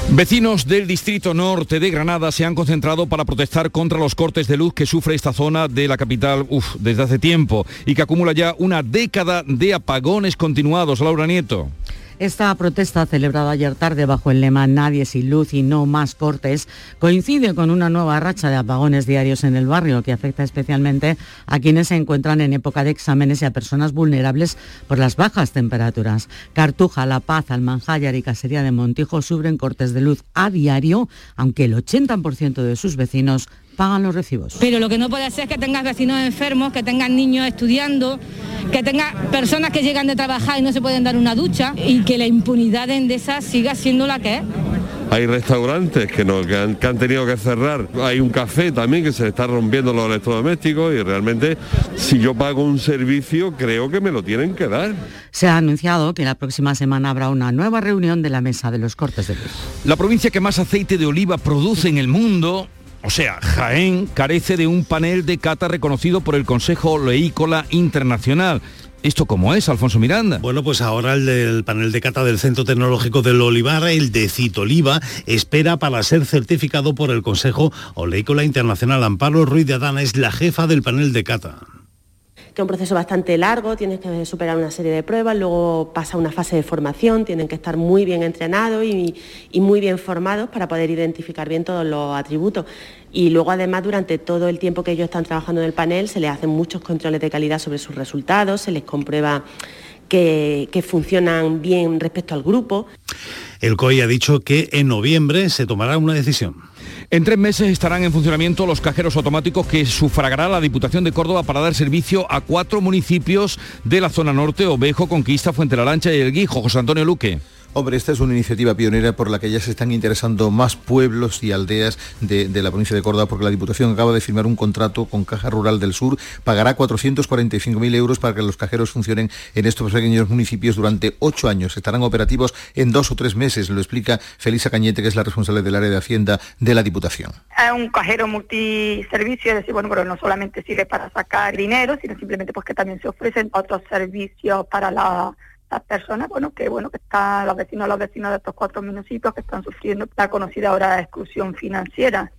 Speaker 1: Vecinos del Distrito Norte de Granada se han concentrado para protestar contra los cortes de luz que sufre esta zona de la capital uf, desde hace tiempo y que acumula ya una década de apagones continuados. Laura Nieto.
Speaker 38: Esta protesta, celebrada ayer tarde bajo el lema Nadie sin luz y no más cortes, coincide con una nueva racha de apagones diarios en el barrio que afecta especialmente a quienes se encuentran en época de exámenes y a personas vulnerables por las bajas temperaturas. Cartuja, La Paz, Almanjayar y Casería de Montijo sufren cortes de luz a diario, aunque el 80% de sus vecinos pagan los recibos.
Speaker 39: Pero lo que no puede ser es que tengas vecinos enfermos, que tengan niños estudiando, que tengas personas que llegan de trabajar y no se pueden dar una ducha y que la impunidad de Endesa siga siendo la que es.
Speaker 40: Hay restaurantes que, no, que, han, que han tenido que cerrar. Hay un café también que se está rompiendo los electrodomésticos y realmente si yo pago un servicio creo que me lo tienen que dar.
Speaker 38: Se ha anunciado que la próxima semana habrá una nueva reunión de la mesa de los cortes de luz.
Speaker 1: La provincia que más aceite de oliva produce en el mundo o sea, Jaén carece de un panel de cata reconocido por el Consejo Oleícola Internacional. ¿Esto cómo es, Alfonso Miranda?
Speaker 41: Bueno, pues ahora el del panel de cata del Centro Tecnológico del Olivar, el de Citoliva, espera para ser certificado por el Consejo Oleícola Internacional. Amparo Ruiz de Adana es la jefa del panel de cata
Speaker 42: que es un proceso bastante largo, tienes que superar una serie de pruebas, luego pasa una fase de formación, tienen que estar muy bien entrenados y, muy bien formados para poder identificar bien todos los atributos. Y luego además durante todo el tiempo que ellos están trabajando en el panel se les hacen muchos controles de calidad sobre sus resultados, se les comprueba que funcionan bien respecto al grupo.
Speaker 41: El COI ha dicho que en noviembre se tomará una decisión.
Speaker 1: En tres meses estarán en funcionamiento los cajeros automáticos que sufragará la Diputación de Córdoba para dar servicio a cuatro municipios de la zona norte, Ovejo, Conquista, Fuente la Lancha y El Guijo. José Antonio Luque.
Speaker 11: Hombre, esta es una iniciativa pionera por la que ya se están interesando más pueblos y aldeas de, la provincia de Córdoba, porque la Diputación acaba de firmar un contrato con Caja Rural del Sur, pagará 445.000 euros para que los cajeros funcionen en estos pequeños municipios durante ocho años. Estarán operativos en dos o tres meses, lo explica Felisa Cañete, que es la responsable del área de Hacienda de la Diputación.
Speaker 43: Es un cajero multiservicio, es decir, bueno, pero no solamente sirve para sacar dinero, sino simplemente pues que también se ofrecen otros servicios para la las personas, bueno, que bueno, que están los vecinos, los vecinos de estos cuatro municipios que están sufriendo la conocida ahora exclusión financiera.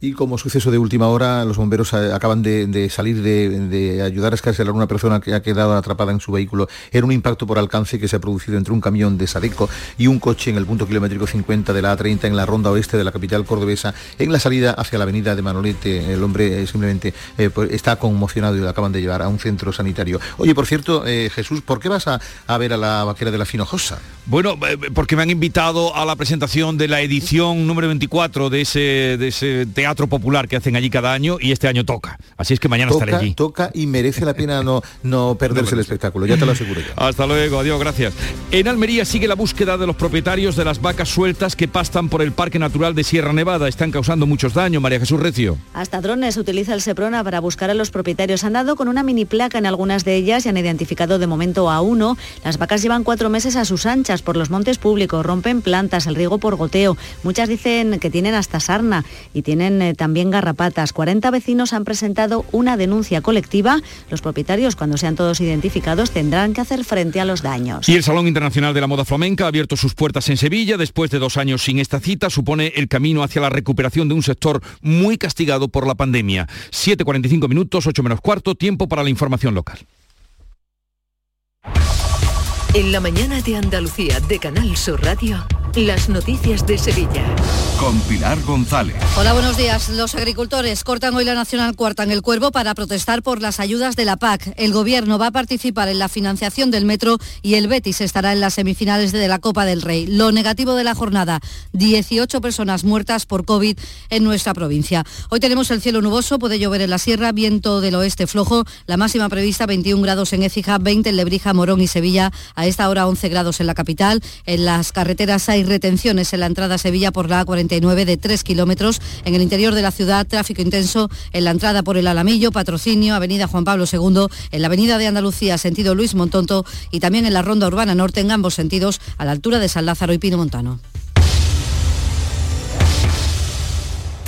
Speaker 11: Y como suceso de última hora, los bomberos eh, acaban de, salir de, ayudar a escarcelar a una persona que ha quedado atrapada en su vehículo. Era un impacto por alcance que se ha producido entre un camión de Sadeco y un coche en el punto kilométrico 50 de la A30 en la ronda oeste de la capital cordobesa, en la salida hacia la avenida de Manolete. El hombre eh, simplemente eh, pues, está conmocionado y lo acaban de llevar a un centro sanitario. Oye, por cierto, Jesús, ¿por qué vas a, a, ver a la vaquera de la Finojosa?
Speaker 1: Bueno, porque me han invitado a la presentación de la edición número 24 de ese, de ese teatro teatro popular que hacen allí cada año y este año toca. Así es que mañana
Speaker 11: toca,
Speaker 1: estaré allí.
Speaker 11: Toca y merece la pena no, no perderse el espectáculo, ya te lo aseguro yo.
Speaker 1: Hasta luego, adiós, gracias. En Almería sigue la búsqueda de los propietarios de las vacas sueltas que pastan por el Parque Natural de Sierra Nevada. Están causando muchos daños, María Jesús Recio.
Speaker 26: Hasta drones utiliza el Seprona para buscar a los propietarios. Han dado con una mini placa en algunas de ellas y han identificado de momento a uno. Las vacas llevan cuatro meses a sus anchas.
Speaker 16: por los montes públicos, rompen plantas, el riego por goteo. Muchas dicen que tienen hasta sarna y tienen eh, también garrapatas. 40 vecinos han presentado una denuncia colectiva. Los propietarios, cuando sean todos identificados, tendrán que hacer frente a los daños.
Speaker 1: Y el Salón Internacional de la Moda Flamenca ha abierto sus puertas en Sevilla. Después de dos años sin esta cita, supone el camino hacia la recuperación de un sector muy castigado por la pandemia. 7.45 minutos, 8 menos cuarto, tiempo para la información local.
Speaker 2: En la mañana de Andalucía de Canal Sur Radio, las noticias de Sevilla.
Speaker 44: Con Pilar González.
Speaker 12: Hola, buenos días. Los agricultores cortan hoy la Nacional Cuarta en el Cuervo para protestar por las ayudas de la PAC. El gobierno va a participar en la financiación del metro y el Betis estará en las semifinales de la Copa del Rey. Lo negativo de la jornada, 18 personas muertas por COVID en nuestra provincia. Hoy tenemos el cielo nuboso, puede llover en la sierra, viento del oeste flojo, la máxima prevista 21 grados en Écija, 20 en Lebrija, Morón y Sevilla, a esta hora 11 grados en la capital. En las carreteras hay retenciones en la entrada a Sevilla por la A40 de 3 kilómetros. En el interior de la ciudad, tráfico intenso en la entrada por el Alamillo, Patrocinio, Avenida Juan Pablo II, en la Avenida de Andalucía, sentido Luis Montonto, y también en la Ronda Urbana Norte, en ambos sentidos, a la altura de San Lázaro y Pino Montano.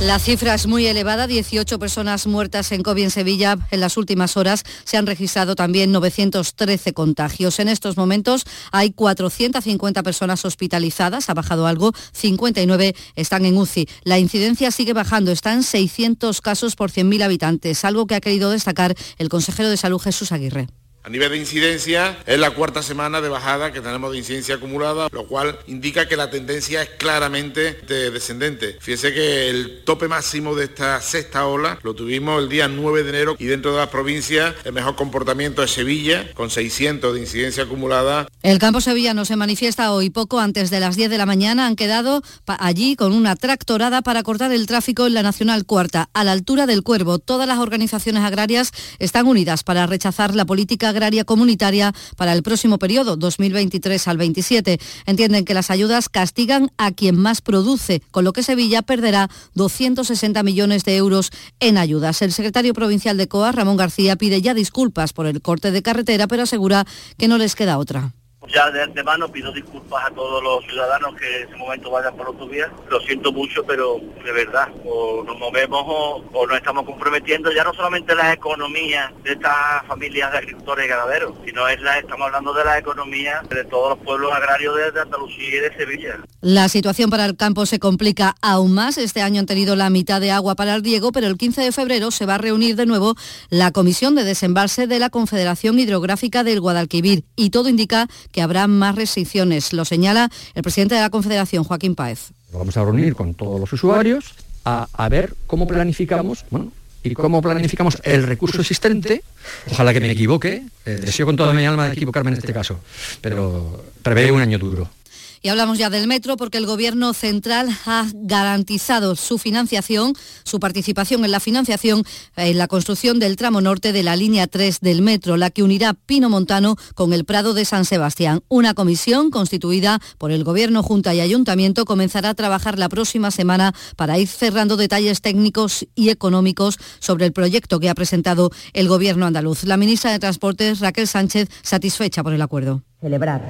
Speaker 12: La cifra es muy elevada, 18 personas muertas en COVID en Sevilla en las últimas horas. Se han registrado también 913 contagios. En estos momentos hay 450 personas hospitalizadas, ha bajado algo, 59 están en UCI. La incidencia sigue bajando, están 600 casos por 100.000 habitantes, algo que ha querido destacar el consejero de Salud Jesús Aguirre.
Speaker 6: A nivel de incidencia, es la cuarta semana de bajada que tenemos de incidencia acumulada, lo cual indica que la tendencia es claramente descendente. Fíjese que el tope máximo de esta sexta ola lo tuvimos el día 9 de enero y dentro de las provincias el mejor comportamiento es Sevilla, con 600 de incidencia acumulada.
Speaker 12: El campo sevillano se manifiesta hoy poco antes de las 10 de la mañana. Han quedado allí con una tractorada para cortar el tráfico en la Nacional Cuarta, a la altura del Cuervo. Todas las organizaciones agrarias están unidas para rechazar la política agraria comunitaria para el próximo periodo 2023 al 27. Entienden que las ayudas castigan a quien más produce, con lo que Sevilla perderá 260 millones de euros en ayudas. El secretario provincial de COA, Ramón García, pide ya disculpas por el corte de carretera, pero asegura que no les queda otra.
Speaker 45: Ya de antemano pido disculpas a todos los ciudadanos que en ese momento vayan por autovías. Lo siento mucho, pero de verdad, o nos movemos o, o nos estamos comprometiendo ya no solamente la economía de estas familias de agricultores y ganaderos, sino es la, estamos hablando de la economía de todos los pueblos agrarios de, Andalucía y de Sevilla.
Speaker 12: La situación para el campo se complica aún más. Este año han tenido la mitad de agua para el riego, pero el 15 de febrero se va a reunir de nuevo la Comisión de Desembalse de la Confederación Hidrográfica del Guadalquivir y todo indica que habrá más restricciones. Lo señala el presidente de la Confederación, Joaquín Páez.
Speaker 41: Vamos a reunir con todos los usuarios a, ver cómo planificamos, bueno, y cómo planificamos el recurso existente. Ojalá que me equivoque, eh, deseo con toda mi alma equivocarme en este caso, pero prevé un año duro.
Speaker 12: Y hablamos ya del metro porque el Gobierno central ha garantizado su financiación, su participación en la financiación en la construcción del tramo norte de la línea 3 del metro, la que unirá Pino Montano con el Prado de San Sebastián. Una comisión constituida por el Gobierno, Junta y Ayuntamiento comenzará a trabajar la próxima semana para ir cerrando detalles técnicos y económicos sobre el proyecto que ha presentado el Gobierno andaluz. La ministra de Transportes, Raquel Sánchez, satisfecha por el acuerdo
Speaker 46: celebrar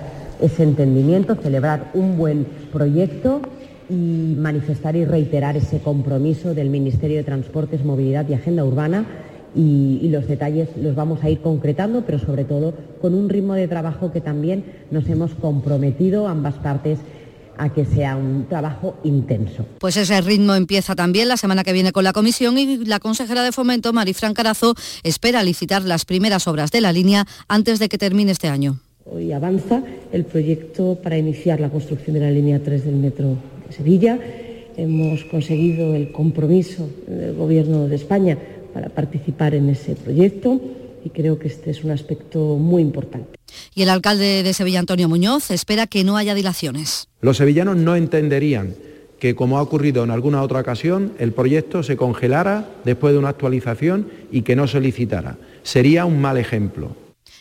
Speaker 46: ese entendimiento, celebrar un buen proyecto y manifestar y reiterar ese compromiso del Ministerio de Transportes, Movilidad y Agenda Urbana y, los detalles los vamos a ir concretando, pero sobre todo con un ritmo de trabajo que también nos hemos comprometido ambas partes a que sea un trabajo intenso.
Speaker 12: Pues ese ritmo empieza también la semana que viene con la comisión y la consejera de Fomento, Marifran Carazo, espera licitar las primeras obras de la línea antes de que termine este año.
Speaker 46: Hoy avanza el proyecto para iniciar la construcción de la línea 3 del metro de Sevilla. Hemos conseguido el compromiso del Gobierno de España para participar en ese proyecto y creo que este es un aspecto muy importante.
Speaker 12: Y el alcalde de Sevilla, Antonio Muñoz, espera que no haya dilaciones.
Speaker 47: Los sevillanos no entenderían que, como ha ocurrido en alguna otra ocasión, el proyecto se congelara después de una actualización y que no se licitara. Sería un mal ejemplo.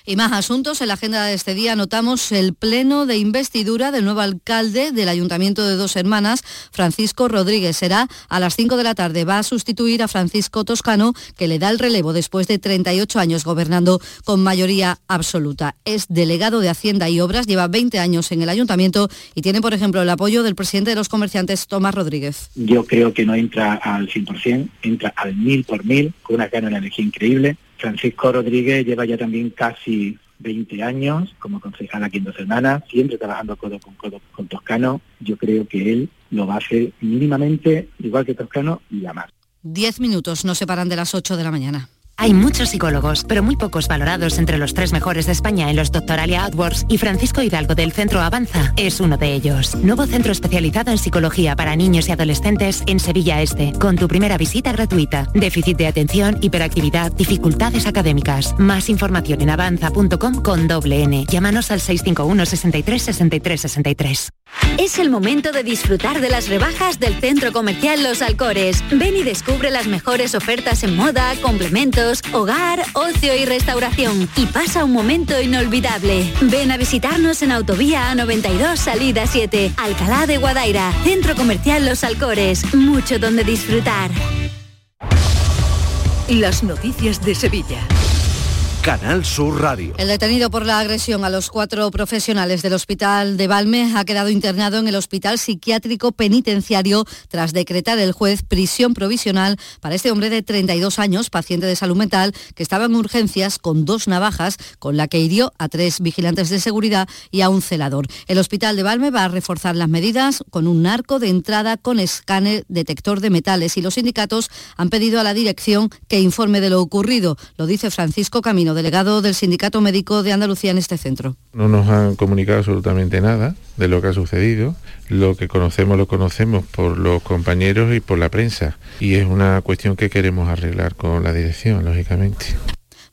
Speaker 12: Y más asuntos. En la agenda de este día notamos el pleno de investidura del nuevo alcalde del Ayuntamiento de Dos Hermanas, Francisco Rodríguez. Será a las 5 de la tarde. Va a sustituir a Francisco Toscano, que le da el relevo después de 38 años gobernando con mayoría absoluta. Es delegado de Hacienda y Obras, lleva 20 años en el Ayuntamiento y tiene, por ejemplo, el apoyo del presidente de los comerciantes, Tomás Rodríguez.
Speaker 48: Yo creo que no entra al 100%, entra al mil por mil, con una cara de energía increíble Francisco Rodríguez lleva ya también casi 20 años como concejal aquí en Dos Hermanas, siempre trabajando codo con codo con Toscano. Yo creo que él lo va a mínimamente igual que Toscano y a más.
Speaker 12: Diez minutos nos separan de las 8 de la mañana.
Speaker 34: Hay muchos psicólogos, pero muy pocos valorados entre los tres mejores de España en los Doctoralia AdWords y Francisco Hidalgo del Centro Avanza es uno de ellos. Nuevo centro especializado en psicología para niños y adolescentes en Sevilla Este, con tu primera visita gratuita. Déficit de atención, hiperactividad, dificultades académicas. Más información en avanza.com con doble N. Llámanos al 651 63 63 63.
Speaker 49: Es el momento de disfrutar de las rebajas del Centro Comercial Los Alcores. Ven y descubre las mejores ofertas en moda, complementos, hogar, ocio y restauración. Y pasa un momento inolvidable. Ven a visitarnos en Autovía A92 Salida 7, Alcalá de Guadaira, Centro Comercial Los Alcores. Mucho donde disfrutar.
Speaker 2: Las noticias de Sevilla.
Speaker 50: Canal Sur Radio.
Speaker 12: El detenido por la agresión a los cuatro profesionales del hospital de Valme ha quedado internado en el Hospital Psiquiátrico Penitenciario tras decretar el juez prisión provisional para este hombre de 32 años, paciente de salud mental, que estaba en urgencias con dos navajas con la que hirió a tres vigilantes de seguridad y a un celador. El Hospital de Valme va a reforzar las medidas con un narco de entrada con escáner detector de metales y los sindicatos han pedido a la dirección que informe de lo ocurrido. Lo dice Francisco Camino delegado del Sindicato Médico de Andalucía en este centro.
Speaker 51: No nos han comunicado absolutamente nada de lo que ha sucedido. Lo que conocemos lo conocemos por los compañeros y por la prensa. Y es una cuestión que queremos arreglar con la dirección, lógicamente.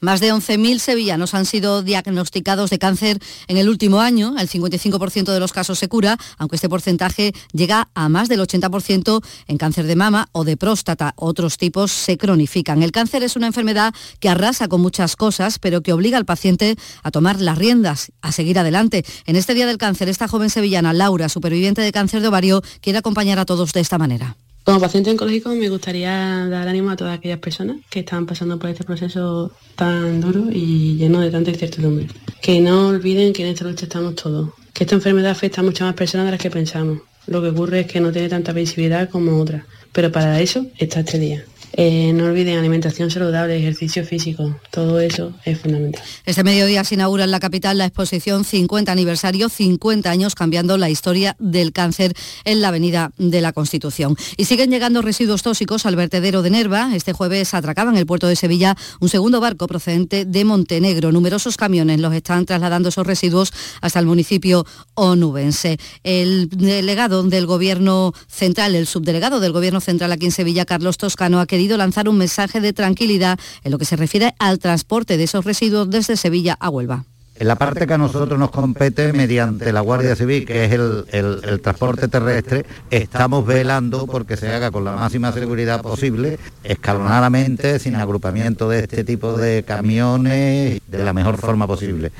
Speaker 12: Más de 11.000 sevillanos han sido diagnosticados de cáncer en el último año. El 55% de los casos se cura, aunque este porcentaje llega a más del 80% en cáncer de mama o de próstata. Otros tipos se cronifican. El cáncer es una enfermedad que arrasa con muchas cosas, pero que obliga al paciente a tomar las riendas, a seguir adelante. En este Día del Cáncer, esta joven sevillana, Laura, superviviente de cáncer de ovario, quiere acompañar a todos de esta manera.
Speaker 52: Como paciente oncológico me gustaría dar ánimo a todas aquellas personas que están pasando por este proceso tan duro y lleno de tanta incertidumbre. Que no olviden que en esta lucha estamos todos, que esta enfermedad afecta a muchas más personas de las que pensamos. Lo que ocurre es que no tiene tanta visibilidad como otras, pero para eso está este día. Eh, no olviden alimentación saludable, ejercicio físico, todo eso es fundamental.
Speaker 12: Este mediodía se inaugura en la capital la exposición 50 aniversario, 50 años cambiando la historia del cáncer en la Avenida de la Constitución. Y siguen llegando residuos tóxicos al vertedero de Nerva. Este jueves atracaba en el puerto de Sevilla un segundo barco procedente de Montenegro. Numerosos camiones los están trasladando esos residuos hasta el municipio onubense. El delegado del Gobierno Central, el subdelegado del Gobierno Central aquí en Sevilla, Carlos Toscano, ha querido lanzar un mensaje de tranquilidad en lo que se refiere al transporte de esos residuos desde Sevilla a Huelva.
Speaker 53: En la parte que a nosotros nos compete mediante la Guardia Civil, que es el, transporte terrestre, estamos velando porque se haga con la máxima seguridad posible, escalonadamente, sin agrupamiento de este tipo de camiones, de la mejor forma posible.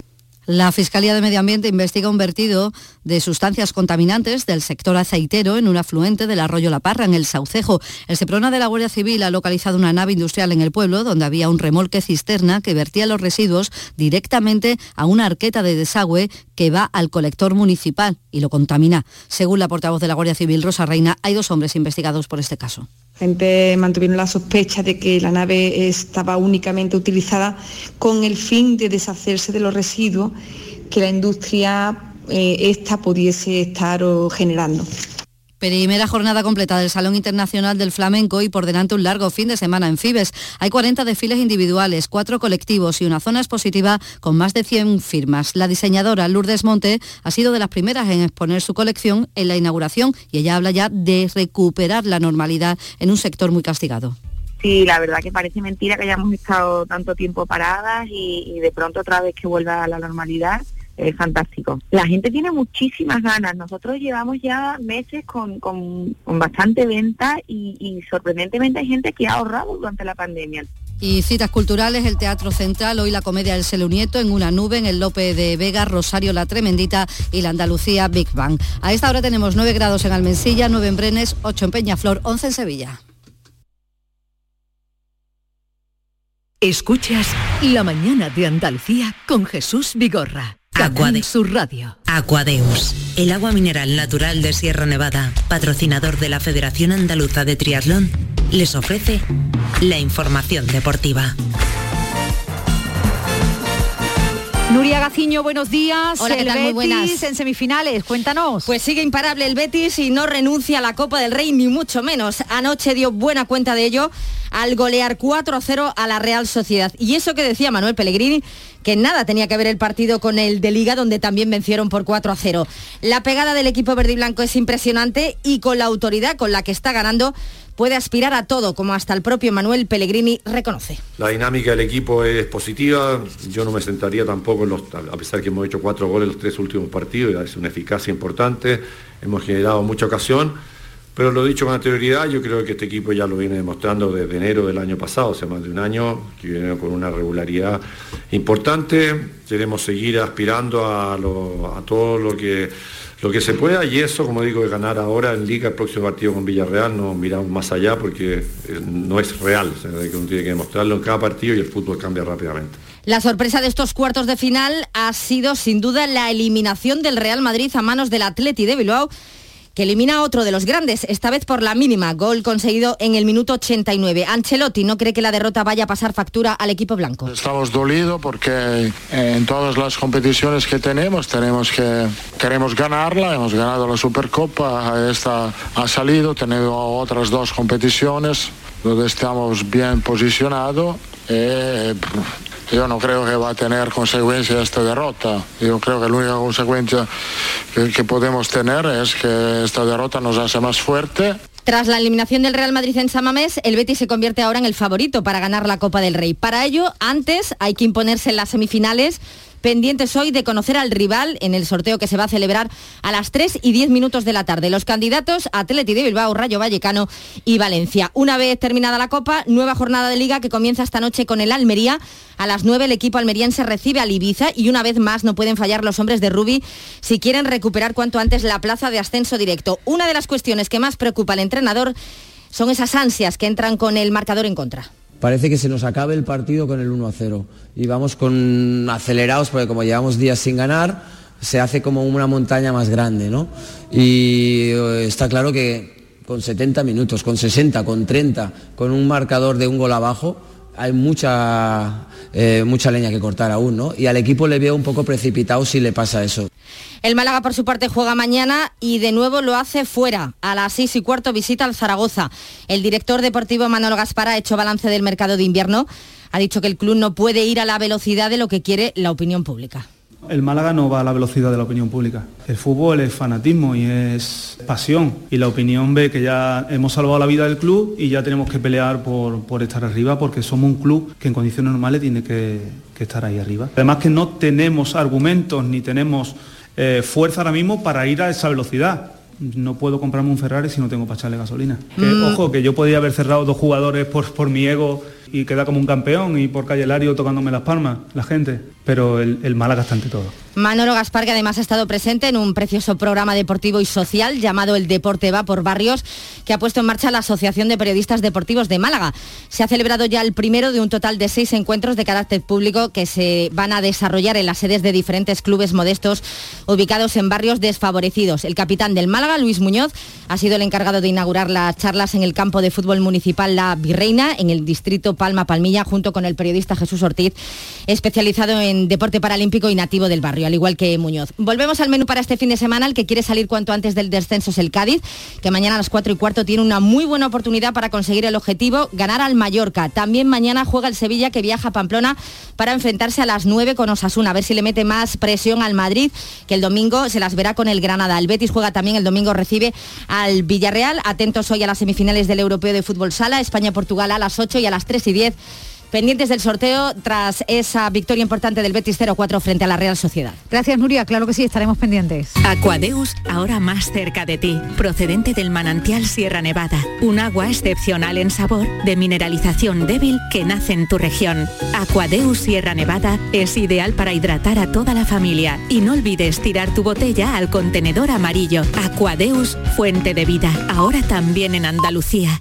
Speaker 12: La Fiscalía de Medio Ambiente investiga un vertido de sustancias contaminantes del sector aceitero en un afluente del arroyo La Parra, en el Saucejo. El Seprona de la Guardia Civil ha localizado una nave industrial en el pueblo donde había un remolque cisterna que vertía los residuos directamente a una arqueta de desagüe que va al colector municipal y lo contamina. Según la portavoz de la Guardia Civil, Rosa Reina, hay dos hombres investigados por este caso.
Speaker 54: Gente mantuvieron la sospecha de que la nave estaba únicamente utilizada con el fin de deshacerse de los residuos que la industria eh, esta pudiese estar generando.
Speaker 12: Primera jornada completa del Salón Internacional del Flamenco y por delante un largo fin de semana en Fibes. Hay 40 desfiles individuales, cuatro colectivos y una zona expositiva con más de 100 firmas. La diseñadora Lourdes Monte ha sido de las primeras en exponer su colección en la inauguración y ella habla ya de recuperar la normalidad en un sector muy castigado.
Speaker 55: Sí, la verdad que parece mentira que hayamos estado tanto tiempo paradas y, y de pronto otra vez que vuelva a la normalidad
Speaker 54: es fantástico. La gente tiene muchísimas ganas. Nosotros llevamos ya meses con, con, con bastante venta y, y sorprendentemente hay gente que ha ahorrado durante la pandemia.
Speaker 12: Y citas culturales, el Teatro Central, hoy la comedia del Celunieto, en una nube, en el Lope de Vega, Rosario La Tremendita y la Andalucía Big Bang. A esta hora tenemos 9 grados en Almensilla, 9 en Brenes, 8 en Peñaflor, 11 en Sevilla.
Speaker 2: Escuchas La mañana de Andalucía con Jesús Vigorra. Canal Sur Radio.
Speaker 56: Aquadeus, el agua mineral natural de Sierra Nevada, patrocinador de la Federación Andaluza de Triatlón, les ofrece la información deportiva.
Speaker 57: Nuria Gaciño, buenos días.
Speaker 33: Hola, ¿qué
Speaker 57: El
Speaker 33: tal? Muy
Speaker 57: Betis
Speaker 33: buenas.
Speaker 57: en semifinales, cuéntanos.
Speaker 33: Pues sigue imparable el Betis y no renuncia a la Copa del Rey, ni mucho menos. Anoche dio buena cuenta de ello al golear 4 a 0 a la Real Sociedad. Y eso que decía Manuel Pellegrini, que nada tenía que ver el partido con el de Liga, donde también vencieron por 4 a 0. La pegada del equipo verde y blanco es impresionante y con la autoridad con la que está ganando puede aspirar a todo, como hasta el propio Manuel Pellegrini reconoce.
Speaker 48: La dinámica del equipo es positiva, yo no me sentaría tampoco, en a pesar que hemos hecho cuatro goles los tres últimos partidos, es una eficacia importante, hemos generado mucha ocasión, pero lo dicho con anterioridad, yo creo que este equipo ya lo viene demostrando desde enero del año pasado, hace más de un año, que viene con una regularidad importante, queremos seguir aspirando a, todo lo que, se pueda y eso, como digo, es ganar ahora en Liga el próximo partido con Villarreal, no miramos más allá porque eh, no es real, o sea, uno tiene que demostrarlo en cada partido y el fútbol cambia rápidamente.
Speaker 33: La sorpresa de estos cuartos de final ha sido sin duda la eliminación del Real Madrid a manos del Atleti de Bilbao que elimina a otro de los grandes, esta vez por la mínima, gol conseguido en el minuto 89. Ancelotti no cree que la derrota vaya a pasar factura al equipo blanco.
Speaker 58: Estamos dolidos porque eh, en todas las competiciones que tenemos tenemos que queremos ganarla. Hemos ganado la Supercopa, esta ha salido, tenemos otras dos competiciones donde estamos bien posicionados. Eh, yo no creo que va a tener consecuencia esta derrota. Yo creo que la única consecuencia que, podemos tener es que esta derrota nos hace más fuerte
Speaker 33: Tras la eliminación del Real Madrid en Samamés, el Betis se convierte ahora en el favorito para ganar la Copa del Rey. Para ello, antes hay que imponerse en las semifinales pendientes hoy de conocer al rival en el sorteo que se va a celebrar a las 3 y 10 minutos de la tarde. Los candidatos, Atleti de Bilbao, Rayo Vallecano y Valencia. Una vez terminada la Copa, nueva jornada de Liga que comienza esta noche con el Almería. A las 9 el equipo almeriense recibe al Ibiza y una vez más no pueden fallar los hombres de Rubi si quieren recuperar cuanto antes la plaza de ascenso directo. Una de las cuestiones que más preocupa al entrenador son esas ansias que entran con el marcador en contra.
Speaker 59: Parece que se nos acabe el partido con el 1 a 0 y vamos con acelerados porque como llevamos días sin ganar, se hace como una montaña más grande, ¿no? Y eh, está claro que con 70 minutos, con 60, con 30, con un marcador de un gol abajo, hay mucha, eh, mucha leña que cortar aún, ¿no? Y al equipo le veo un poco precipitado si le pasa eso.
Speaker 33: El Málaga por su parte juega mañana y de nuevo lo hace fuera. A las seis y cuarto visita al Zaragoza. El director deportivo Manolo Gaspar ha hecho balance del mercado de invierno. Ha dicho que el club no puede ir a la velocidad de lo que quiere la opinión pública.
Speaker 60: El Málaga no va a la velocidad de la opinión pública. El fútbol es fanatismo y es pasión. Y la opinión ve que ya hemos salvado la vida del club y ya tenemos que pelear por, por estar arriba porque somos un club que en condiciones normales tiene que, que estar ahí arriba. Además que no tenemos argumentos ni tenemos eh, fuerza ahora mismo para ir a esa velocidad. No puedo comprarme un Ferrari si no tengo para echarle gasolina. Que,
Speaker 33: Mm.
Speaker 60: ojo, que yo podía haber cerrado dos jugadores por, por mi ego y quedar como un campeón y por calle Lario tocándome las palmas, la gente. Pero el, el Málaga está ante todo.
Speaker 33: Manolo Gaspar, que además ha estado presente en un precioso programa deportivo y social llamado El Deporte va por barrios, que ha puesto en marcha la Asociación de Periodistas Deportivos de Málaga. Se ha celebrado ya el primero de un total de seis encuentros de carácter público que se van a desarrollar en las sedes de diferentes clubes modestos ubicados en barrios desfavorecidos. El capitán del Málaga, Luis Muñoz, ha sido el encargado de inaugurar las charlas en el campo de fútbol municipal La Virreina, en el distrito Palma Palmilla, junto con el periodista Jesús Ortiz, especializado en deporte paralímpico y nativo del barrio, al igual que Muñoz. Volvemos al menú para este fin de semana. El que quiere salir cuanto antes del descenso es el Cádiz, que mañana a las 4 y cuarto tiene una muy buena oportunidad para conseguir el objetivo, ganar al Mallorca. También mañana juega el Sevilla, que viaja a Pamplona para enfrentarse a las 9 con Osasuna, a ver si le mete más presión al Madrid, que el domingo se las verá con el Granada. El Betis juega también el domingo, recibe al Villarreal. Atentos hoy a las semifinales del Europeo de Fútbol Sala, España-Portugal a las 8 y a las 3 y 10. pendientes del sorteo tras esa victoria importante del Betis 0-4 frente a la Real Sociedad.
Speaker 20: Gracias, Nuria. Claro que sí, estaremos pendientes.
Speaker 52: Aquadeus, ahora más cerca de ti, procedente del manantial Sierra Nevada, un agua excepcional en sabor, de mineralización débil que nace en tu región. Aquadeus Sierra Nevada es ideal para hidratar a toda la familia y no olvides tirar tu botella al contenedor amarillo. Aquadeus, fuente de vida, ahora también en Andalucía.